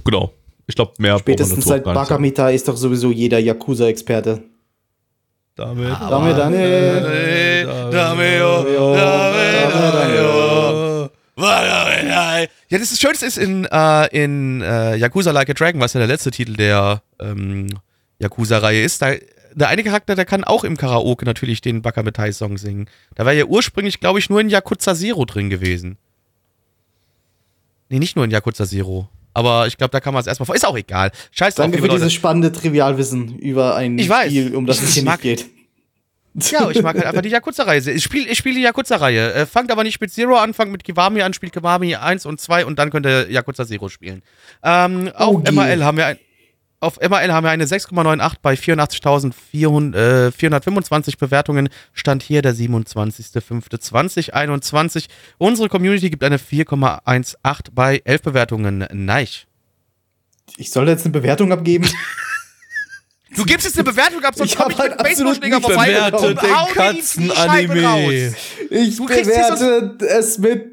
Speaker 2: Genau. Ich glaube, mehr
Speaker 3: Spätestens seit. Bakamita ist doch sowieso jeder Yakuza-Experte.
Speaker 2: Damit.
Speaker 3: Dame, Dane.
Speaker 1: Ja, das ist Schönste ist in, äh, in äh, Yakuza Like a Dragon, was ja der letzte Titel der ähm, Yakuza-Reihe ist. Da, der eine Charakter, der kann auch im Karaoke natürlich den Bakametai-Song singen. Da war ja ursprünglich, glaube ich, nur in Yakuza Zero drin gewesen. Nee, nicht nur in Yakuza Zero. Aber ich glaube, da kann man es erstmal vor. Ist auch egal. Scheiß drauf,
Speaker 3: Danke für
Speaker 1: Leute.
Speaker 3: dieses spannende Trivialwissen über ein
Speaker 1: Ich weiß.
Speaker 3: Spiel, um das es hier nicht geht.
Speaker 1: Ja, ich mag halt einfach die Yakuza-Reihe. Ich spiele ich spiel die Yakuza-Reihe. Äh, fangt aber nicht mit Zero an, fangt mit Kiwami an, spielt Kiwami 1 und 2 und dann könnt ihr Yakuza Zero spielen. Ähm, auf
Speaker 3: OG.
Speaker 1: MAL haben wir ein, auf MAL haben wir eine 6,98 bei 84.425 Bewertungen. Stand hier der 27.05.2021. Unsere Community gibt eine 4,18 bei 11 Bewertungen. Nein.
Speaker 3: Ich soll jetzt eine Bewertung abgeben.
Speaker 1: Du gibst jetzt eine Bewertung ab, sonst
Speaker 3: Ich
Speaker 1: komm
Speaker 3: halt
Speaker 1: mit
Speaker 3: absolut
Speaker 1: Baseballschläger vorbei und
Speaker 2: den
Speaker 1: hau Scheiben
Speaker 2: Katzenanime.
Speaker 3: Ich
Speaker 1: Du
Speaker 3: bewerte es mit,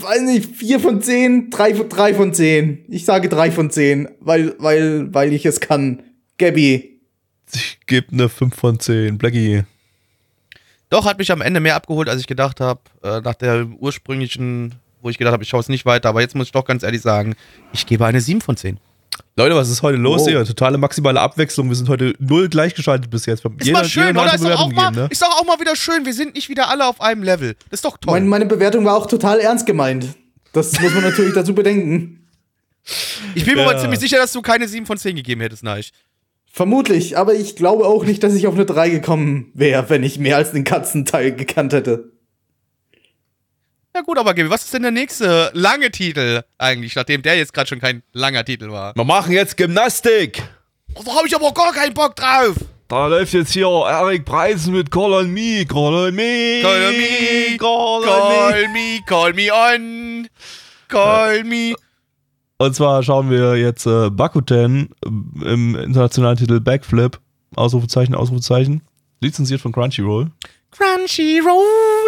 Speaker 3: weiß nicht, 4 von 10, 3, von- 3 von 10. Ich sage 3 von 10, weil, weil, weil ich es kann. Gabby.
Speaker 2: Ich gebe eine 5 von 10. Blackie.
Speaker 1: Doch, hat mich am Ende mehr abgeholt, als ich gedacht habe. Äh, nach der ursprünglichen, wo ich gedacht habe, ich schaue es nicht weiter. Aber jetzt muss ich doch ganz ehrlich sagen, ich gebe eine 7 von 10.
Speaker 2: Leute, was ist heute los
Speaker 3: Wow.
Speaker 2: hier? Totale maximale Abwechslung. Wir sind heute null gleichgeschaltet bis jetzt.
Speaker 1: Ist mal schön, oder? Ist doch, auch mal,
Speaker 2: gegeben, ne?
Speaker 1: ist doch auch mal wieder schön. Wir sind nicht wieder alle auf einem Level. Das ist doch toll.
Speaker 3: Mein, meine Bewertung war auch total ernst gemeint. Das muss man natürlich dazu bedenken.
Speaker 1: ich bin mir
Speaker 2: Ja.
Speaker 1: mal ziemlich sicher, dass du keine 7 von 10 gegeben hättest, Neich.
Speaker 3: Vermutlich, aber ich glaube auch nicht, dass ich auf eine 3 gekommen wäre, wenn ich mehr als den Katzenteil gekannt hätte.
Speaker 1: Ja gut, aber Gaby, was ist denn der nächste lange Titel eigentlich, nachdem der jetzt gerade schon kein langer Titel war?
Speaker 2: Wir machen jetzt Gymnastik.
Speaker 1: Oh, da habe ich aber gar keinen Bock drauf.
Speaker 2: Da läuft jetzt hier Eric Preisen mit Call on Me, Call on Me,
Speaker 1: Call on me,
Speaker 2: Call on Me.
Speaker 1: Call me, call me on. Call me.
Speaker 2: Und zwar schauen wir jetzt äh, Bakuten äh, im internationalen Titel Backflip, Ausrufezeichen, Ausrufezeichen, lizenziert von Crunchyroll.
Speaker 1: Crunchyroll.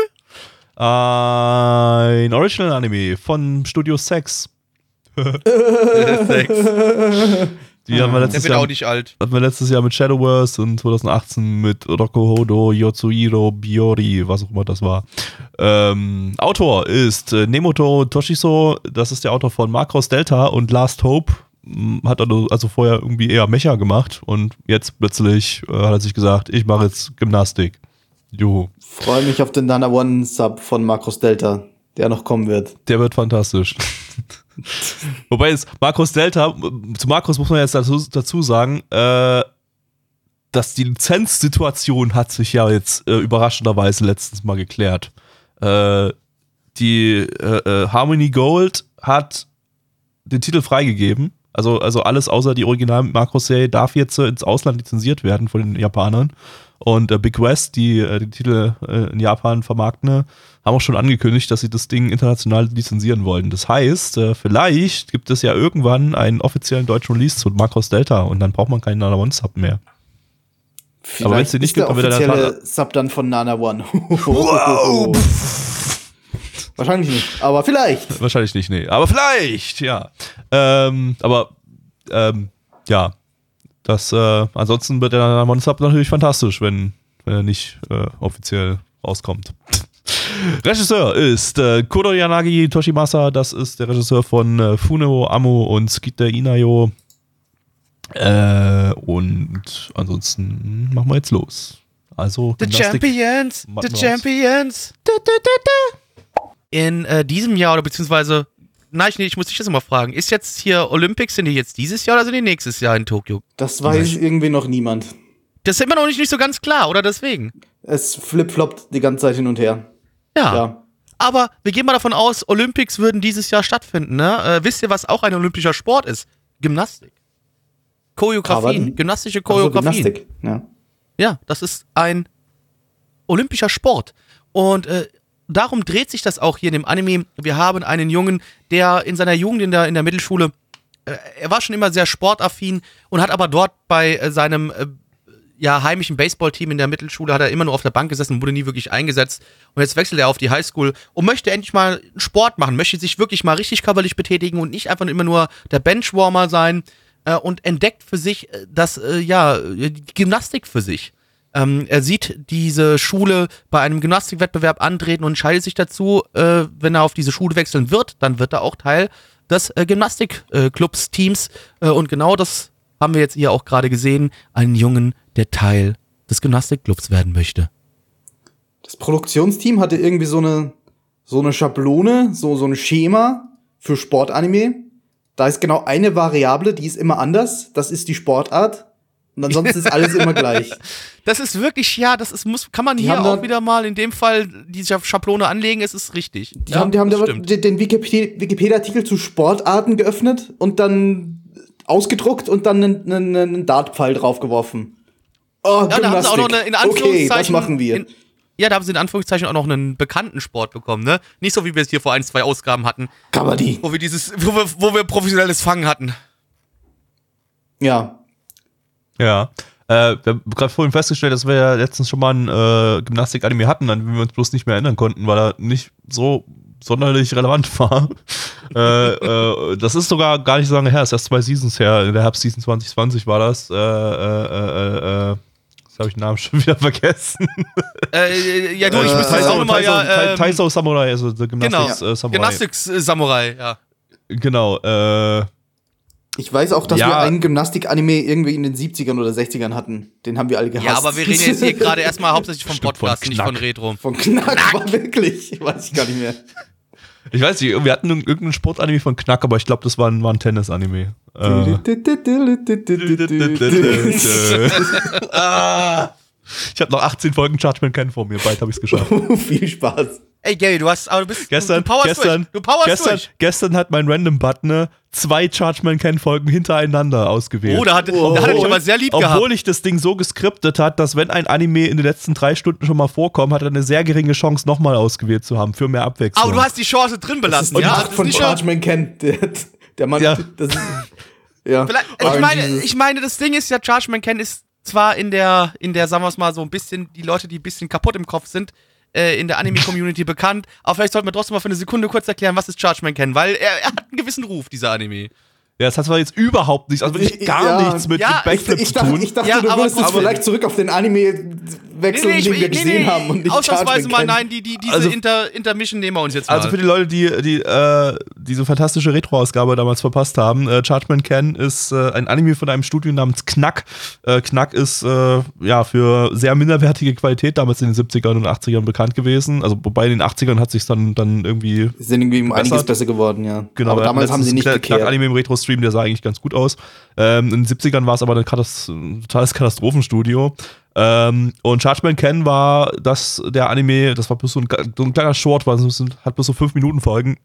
Speaker 2: Ein Original Anime von Studio Sex.
Speaker 1: Sex.
Speaker 2: Die haben wir
Speaker 1: Der
Speaker 2: letztes
Speaker 1: wird
Speaker 2: Jahr
Speaker 1: auch nicht alt.
Speaker 2: hatten wir letztes Jahr mit Shadowverse und 2018 mit Rokuhodo Yotsuhiro Biori, was auch immer das war. Ähm, Autor ist äh, Nemoto Toshiso, das ist der Autor von Macross Delta und Last Hope. Hat also, also vorher irgendwie eher Mecha gemacht und jetzt plötzlich äh, hat er sich gesagt, ich mache jetzt Gymnastik. Juhu.
Speaker 3: Freue mich auf den Nana One Sub von Markus Delta, der noch kommen wird.
Speaker 2: Der wird fantastisch. Wobei es Markus Delta, zu Markus muss man jetzt dazu, dazu sagen, äh, dass die Lizenzsituation hat sich ja jetzt äh, überraschenderweise letztens mal geklärt. Äh, die äh, äh, Harmony Gold hat den Titel freigegeben. Also, also alles außer die original Makro-Serie darf jetzt ins Ausland lizenziert werden von den Japanern. Und äh, Big West, die äh, die Titel äh, in Japan vermarkten, haben auch schon angekündigt, dass sie das Ding international lizenzieren wollen. Das heißt, äh, vielleicht gibt es ja irgendwann einen offiziellen deutschen Release zu Macross Delta und dann braucht man keinen Nana One Sub mehr. Aber wenn's den nicht
Speaker 3: der
Speaker 2: gibt, dann wird er dann-
Speaker 3: offizielle Sub dann von Nana One. wow. Wahrscheinlich nicht, aber vielleicht.
Speaker 2: Wahrscheinlich nicht, nee. Aber vielleicht, ja. Ähm, aber ähm, ja, das äh, ansonsten wird der Sub natürlich fantastisch, wenn, wenn er nicht äh, offiziell rauskommt. Regisseur ist äh, Kuro Yanagi Toshimasa, das ist der Regisseur von äh, Funeo Amo und Skite Inayo. Äh, und ansonsten machen wir jetzt los. Also
Speaker 1: The
Speaker 2: Gymnastik-
Speaker 1: Champions, the. Champions. Du, du, du, du. In äh, diesem Jahr oder beziehungsweise, nein, ich, ich muss dich das immer fragen, ist jetzt hier Olympics, sind die jetzt dieses Jahr oder sind die nächstes Jahr in Tokio?
Speaker 3: Das weiß irgendwie noch niemand.
Speaker 1: Das ist immer noch nicht, nicht so ganz klar, oder deswegen?
Speaker 3: Es flip-floppt die ganze Zeit hin und her.
Speaker 1: Ja.
Speaker 3: Ja.
Speaker 1: Aber wir gehen mal davon aus, Olympics würden dieses Jahr stattfinden, ne? Äh, wisst ihr, was auch ein olympischer Sport ist? Gymnastik. Choreografien,
Speaker 3: Aber-
Speaker 1: gymnastische
Speaker 3: Also
Speaker 1: Choreografien.
Speaker 3: Gymnastik. Ja.
Speaker 1: Ja, das ist ein olympischer Sport. Und äh, darum dreht sich das auch hier in dem Anime. Wir haben einen Jungen, der in seiner Jugend in der, in der Mittelschule, äh, er war schon immer sehr sportaffin und hat aber dort bei äh, seinem äh, ja, heimischen Baseballteam in der Mittelschule, hat er immer nur auf der Bank gesessen und wurde nie wirklich eingesetzt. Und jetzt wechselt er auf die Highschool und möchte endlich mal Sport machen, möchte sich wirklich mal richtig körperlich betätigen und nicht einfach immer nur der Benchwarmer sein äh, und entdeckt für sich äh, das, äh, ja, Gymnastik für sich. Ähm, er sieht diese Schule bei einem Gymnastikwettbewerb antreten und entscheidet sich dazu, äh, wenn er auf diese Schule wechseln wird, dann wird er auch Teil des äh, Gymnastikclubs-Teams. Äh, und genau das haben wir jetzt hier auch gerade gesehen. Einen Jungen, der Teil des Gymnastikclubs werden möchte.
Speaker 3: Das Produktionsteam hatte irgendwie so eine, so eine Schablone, so, so ein Schema für Sportanime. Da ist genau eine Variable, die ist immer anders. Das ist die Sportart. Und ansonsten ist alles immer gleich.
Speaker 1: Das ist wirklich, ja, das ist, muss, kann man
Speaker 3: Die
Speaker 1: hier auch
Speaker 3: da-
Speaker 1: wieder mal in dem Fall die Scha- Schablone anlegen, es ist richtig.
Speaker 3: Die haben, die haben da den den Wikipedia- Wikipedia-Artikel zu Sportarten geöffnet und dann ausgedruckt und dann einen, einen, einen Dartpfeil draufgeworfen. Oh,
Speaker 1: Ja, da haben sie auch noch eine, in Anführungszeichen.
Speaker 3: Okay, das machen wir.
Speaker 1: In, ja, da haben sie in Anführungszeichen auch noch einen bekannten Sport bekommen, ne? Nicht so, wie wir es hier vor ein, zwei Ausgaben hatten,
Speaker 3: Kabaddi.
Speaker 1: wo wir dieses, wo wir, wo wir professionelles Fangen hatten.
Speaker 3: Ja.
Speaker 2: Ja. Äh, wir haben gerade vorhin festgestellt, dass wir ja letztens schon mal ein äh, Gymnastik-Anime hatten, an den wir uns bloß nicht mehr erinnern konnten, weil er nicht so sonderlich relevant war. äh, äh, das ist sogar gar nicht so lange her, das ist erst zwei Seasons her. In der Herbstseason 2020 war das. Äh, äh, äh, äh, jetzt habe ich den Namen schon wieder vergessen.
Speaker 1: Äh, ja, du, ich
Speaker 3: Äh,
Speaker 1: müsste jetzt auch nochmal ja. Ähm,
Speaker 2: Taiso Samurai, also der
Speaker 1: genau,
Speaker 2: Gymnastics äh, Samurai.
Speaker 1: Gymnastics-Samurai, ja.
Speaker 2: Genau, äh,
Speaker 3: Ich weiß auch, dass
Speaker 2: Ja.
Speaker 3: wir einen Gymnastik-Anime irgendwie in den 70ern oder 60ern hatten. Den haben wir alle gehasst.
Speaker 1: Ja, aber wir reden jetzt hier gerade erstmal hauptsächlich vom
Speaker 2: Stimmt, von
Speaker 1: Podcast, nicht von
Speaker 2: Knack.
Speaker 1: Retro.
Speaker 3: Von Knack war wirklich. Weiß ich gar nicht mehr.
Speaker 2: Ich weiß nicht, wir hatten irgendeinen Sportanime von Knack, aber ich glaube, das war ein, war ein Tennis-Anime. Äh, ah, ich habe noch 18 Folgen Judgment Ken vor mir, bald habe ich es geschafft.
Speaker 3: Viel Spaß.
Speaker 1: Ey, Gary, du hast, aber du bist,
Speaker 2: Gestern,
Speaker 1: du, du powerst
Speaker 2: gestern,
Speaker 1: durch. Du powerst
Speaker 2: gestern,
Speaker 1: durch.
Speaker 2: gestern hat mein Random-Button zwei Chargeman Ken Folgen hintereinander ausgewählt.
Speaker 1: Oh, da hat, da hat er dich aber sehr lieb
Speaker 2: Obwohl
Speaker 1: gehabt.
Speaker 2: ich das Ding so geskriptet hat, dass wenn ein Anime in den letzten drei Stunden schon mal vorkommt, hat er eine sehr geringe Chance, nochmal ausgewählt zu haben, für mehr Abwechslung.
Speaker 1: Aber du hast die Chance drin belassen,
Speaker 3: Und
Speaker 1: ja?
Speaker 3: Macht
Speaker 1: Das ist
Speaker 3: von. Chargeman kennt. Der, der Mann,
Speaker 2: Ja.
Speaker 3: das ist, ja.
Speaker 1: Vielleicht, ich, meine, ich meine, das Ding ist ja, Chargeman Ken ist zwar in der, in der, sagen wir es mal, so ein bisschen, die Leute, die ein bisschen kaputt im Kopf sind, äh, in der Anime-Community bekannt, aber vielleicht sollten wir trotzdem mal für eine Sekunde kurz erklären, was ist Chargeman Ken, weil er, er hat einen gewissen Ruf, dieser Anime.
Speaker 2: Ja, das hat zwar jetzt überhaupt nichts, also wirklich gar
Speaker 3: Ja.
Speaker 2: nichts mit,
Speaker 1: Ja,
Speaker 2: mit
Speaker 3: ich,
Speaker 2: Backflip
Speaker 3: ich,
Speaker 2: zu
Speaker 3: dachte,
Speaker 2: tun.
Speaker 3: ich dachte,
Speaker 1: Ja,
Speaker 3: du
Speaker 1: aber
Speaker 3: würdest jetzt
Speaker 1: aber-
Speaker 3: vielleicht zurück auf den Anime wechseln, den wir gesehen haben und nicht
Speaker 1: ausnahmsweise mal, nein, die, die, diese
Speaker 2: Also-
Speaker 1: Inter, Intermission nehmen wir uns jetzt mal.
Speaker 2: Also für die Leute, die, die äh, diese fantastische Retro-Ausgabe damals verpasst haben, äh, Chargeman Ken ist äh, ein Anime von einem Studio namens Knack. Äh, Knack ist äh, ja für sehr minderwertige Qualität damals in den 70ern und 80ern bekannt gewesen. Also wobei in den 80ern hat sich dann dann irgendwie
Speaker 3: Sie sind irgendwie um einiges besser geworden, ja.
Speaker 2: Genau,
Speaker 3: aber damals haben sie nicht.
Speaker 2: Knack-Anime im Retro-Stream, der sah eigentlich ganz gut aus. Ähm, in den 70ern war es aber ein, Katast ein totales Katastrophenstudio. Ähm, und Chargeman Ken war das, der Anime, das war bloß so ein, so ein kleiner Short, war, so- hat bloß so 5 Minuten Folgen,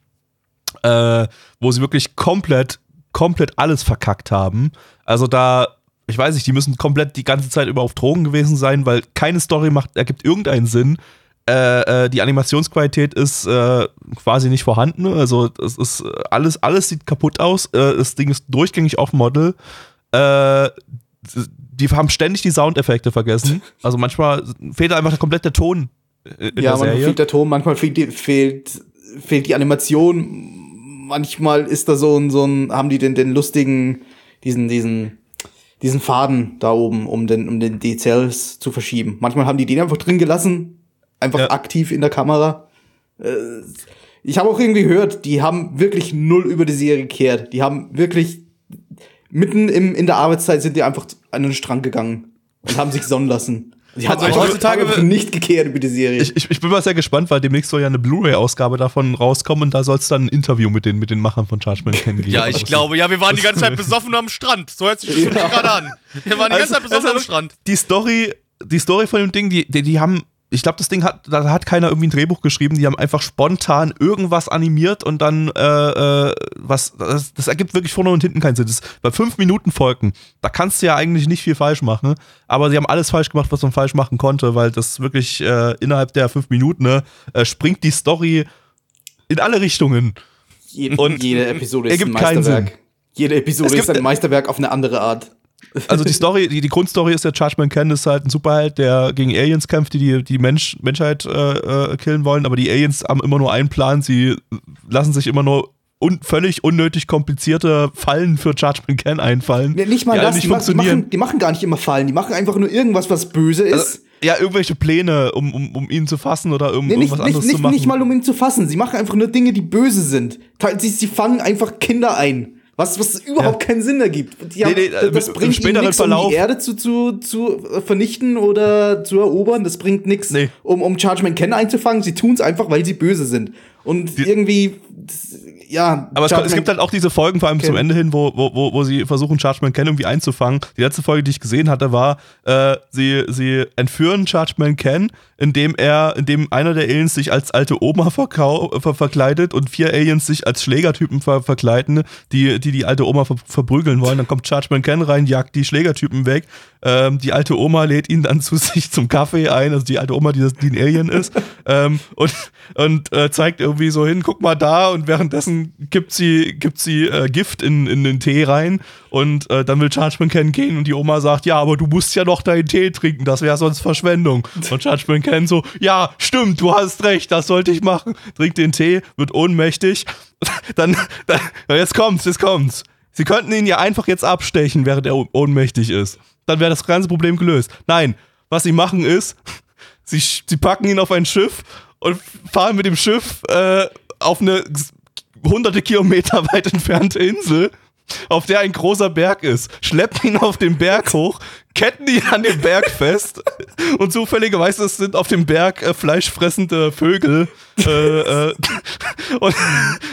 Speaker 2: äh, wo sie wirklich komplett, komplett alles verkackt haben. Also da, ich weiß nicht, die müssen komplett die ganze Zeit über auf Drogen gewesen sein, weil keine Story macht, ergibt irgendeinen Sinn. Äh, äh, die Animationsqualität ist äh, quasi nicht vorhanden. Also es ist alles, alles sieht kaputt aus. Äh, das Ding ist durchgängig auf Model. Äh, die haben ständig die Soundeffekte vergessen. Also manchmal fehlt einfach komplett der Ton
Speaker 3: ja, manchmal
Speaker 2: Serie.
Speaker 3: fehlt der Ton, manchmal fehlt die, fehlt, fehlt die Animation, manchmal ist da so ein, so ein, haben die den, den lustigen, diesen, diesen, diesen Faden da oben, um den, um den Details zu verschieben. Manchmal haben die den einfach drin gelassen, einfach
Speaker 2: Ja.
Speaker 3: aktiv in der Kamera. Äh, Ich habe auch irgendwie gehört, die haben wirklich null über die Serie gekehrt. Die haben wirklich mitten im, in der Arbeitszeit sind die einfach an den Strang gegangen und haben sich sonnen lassen. Die haben
Speaker 1: Also heutzutage
Speaker 3: haben
Speaker 1: wird-
Speaker 3: nicht gekehrt über die Serie.
Speaker 2: Ich, ich, ich bin mal sehr gespannt, weil demnächst soll ja eine Blu-ray-Ausgabe davon rauskommen und da soll es dann ein Interview mit den, mit den Machern von Judgment Ken geben.
Speaker 1: ja, ich glaube, ja, wir waren die ganze Zeit besoffen am Strand. So hört sich das
Speaker 3: Ja.
Speaker 1: gerade an. Wir waren die ganze Zeit besoffen am Strand.
Speaker 2: Die Story, die Story von dem Ding, die, die, die haben, ich glaube, das Ding hat, da hat keiner irgendwie ein Drehbuch geschrieben, die haben einfach spontan irgendwas animiert und dann, äh, äh, was, das, das ergibt wirklich vorne und hinten keinen Sinn. Das, bei fünf Minuten Folgen, da kannst du ja eigentlich nicht viel falsch machen, aber sie haben alles falsch gemacht, was man falsch machen konnte, weil das wirklich äh, innerhalb der fünf Minuten ne, äh, springt die Story in alle Richtungen.
Speaker 3: Jede,
Speaker 2: Und
Speaker 3: jede Episode ist ein
Speaker 2: ergibt keinen
Speaker 3: Meisterwerk. Jede Episode
Speaker 2: gibt-
Speaker 3: ist ein Meisterwerk auf eine andere Art.
Speaker 2: Also die Story, die, die Grundstory ist der Judgment Ken ist halt ein Superheld, der gegen Aliens kämpft, die die, die Mensch, Menschheit äh, äh, killen wollen, aber die Aliens haben immer nur einen Plan, sie lassen sich immer nur un völlig unnötig komplizierte Fallen für Judgment Ken einfallen.
Speaker 3: Nee, nicht mal
Speaker 2: die
Speaker 3: das,
Speaker 2: nicht
Speaker 3: die,
Speaker 2: funktionieren.
Speaker 3: machen, die machen gar nicht immer Fallen, die machen einfach nur irgendwas, was böse ist.
Speaker 2: Also, ja, irgendwelche Pläne, um, um, um ihn zu fassen oder um
Speaker 3: nee, nicht,
Speaker 2: irgendwas
Speaker 3: nicht,
Speaker 2: anderes
Speaker 3: nicht,
Speaker 2: zu machen.
Speaker 3: nicht mal um ihn zu fassen, sie machen einfach nur Dinge, die böse sind. Sie, sie fangen einfach Kinder ein. Was, was überhaupt keinen Sinn ergibt. Die haben,
Speaker 2: Nee, nee,
Speaker 3: das bringt
Speaker 2: späteren
Speaker 3: nichts, um die Erde zu, zu, zu vernichten oder zu erobern. Das bringt nichts,
Speaker 2: Nee.
Speaker 3: um, um Chargeman Ken einzufangen. Sie tun es einfach, weil sie böse sind. Und irgendwie, das- ja.
Speaker 2: Aber es, es gibt halt auch diese Folgen, vor allem
Speaker 3: Ken.
Speaker 2: zum Ende hin, wo, wo, wo, wo sie versuchen, Chargeman Ken irgendwie einzufangen. Die letzte Folge, die ich gesehen hatte, war, äh, sie, sie entführen Chargeman Ken, indem er, indem einer der Aliens sich als alte Oma ver verkleidet und vier Aliens sich als Schlägertypen ver verkleiden, die, die die alte Oma ver verprügeln wollen. Dann kommt Chargeman Ken rein, jagt die Schlägertypen weg. Ähm, die alte Oma lädt ihn dann zu sich zum Kaffee ein, also die alte Oma, die, das, die ein Alien ist, ähm, und, und äh, zeigt irgendwie so hin, guck mal da, und währenddessen gibt sie, gibt sie äh, Gift in, in den Tee rein und äh, dann will Chargeman Ken gehen und die Oma sagt, ja, aber du musst ja noch deinen Tee trinken, das wäre sonst Verschwendung. Und Chargeman Ken so, ja, stimmt, du hast recht, das sollte ich machen. Trinkt den Tee, wird ohnmächtig, dann, dann jetzt kommt's, jetzt kommt's. Sie könnten ihn ja einfach jetzt abstechen, während er ohn- ohnmächtig ist. Dann wäre das ganze Problem gelöst. Nein, was sie machen ist, sie, sie packen ihn auf ein Schiff und fahren mit dem Schiff äh, auf eine hunderte Kilometer weit entfernte Insel, auf der ein großer Berg ist, schleppen ihn auf den Berg hoch, ketten ihn an dem Berg fest und zufälligerweise sind auf dem Berg äh, fleischfressende Vögel äh, äh, und,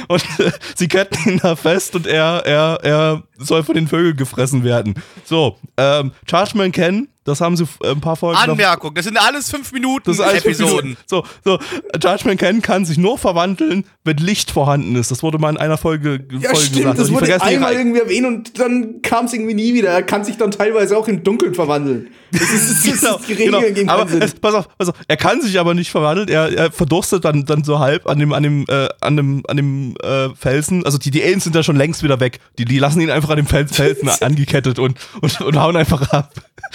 Speaker 2: und äh, sie ketten ihn da fest und er, er, er soll von den Vögeln gefressen werden. So, ähm, Chargeman Ken, das haben sie äh, ein paar Folgen
Speaker 1: Anmerkung, das sind alles 5 Minuten
Speaker 2: das ist alles fünf
Speaker 1: Episoden.
Speaker 2: Minuten. So, so, Judgment Ken kann sich nur verwandeln, wenn Licht vorhanden ist. Das wurde mal in einer Folge,
Speaker 3: Ja,
Speaker 2: Folge
Speaker 3: stimmt,
Speaker 2: gesagt.
Speaker 3: das
Speaker 2: die
Speaker 3: wurde einmal irgendwie erwähnt und dann kam es irgendwie nie wieder. Er kann sich dann teilweise auch in Dunkeln verwandeln. Das ist, das ist,
Speaker 2: Genau,
Speaker 3: Geregel
Speaker 2: genau.
Speaker 3: gegen
Speaker 2: Aber
Speaker 3: Sinn.
Speaker 2: es, pass auf, pass auf, er kann sich aber nicht verwandeln. Er, er verdurstet dann, dann so halb an dem, an dem, äh, an dem, an dem äh, Felsen. Also die, die Aliens sind da schon längst wieder weg. Die, die lassen ihn einfach an dem Fel Felsen angekettet und, und, und hauen einfach ab.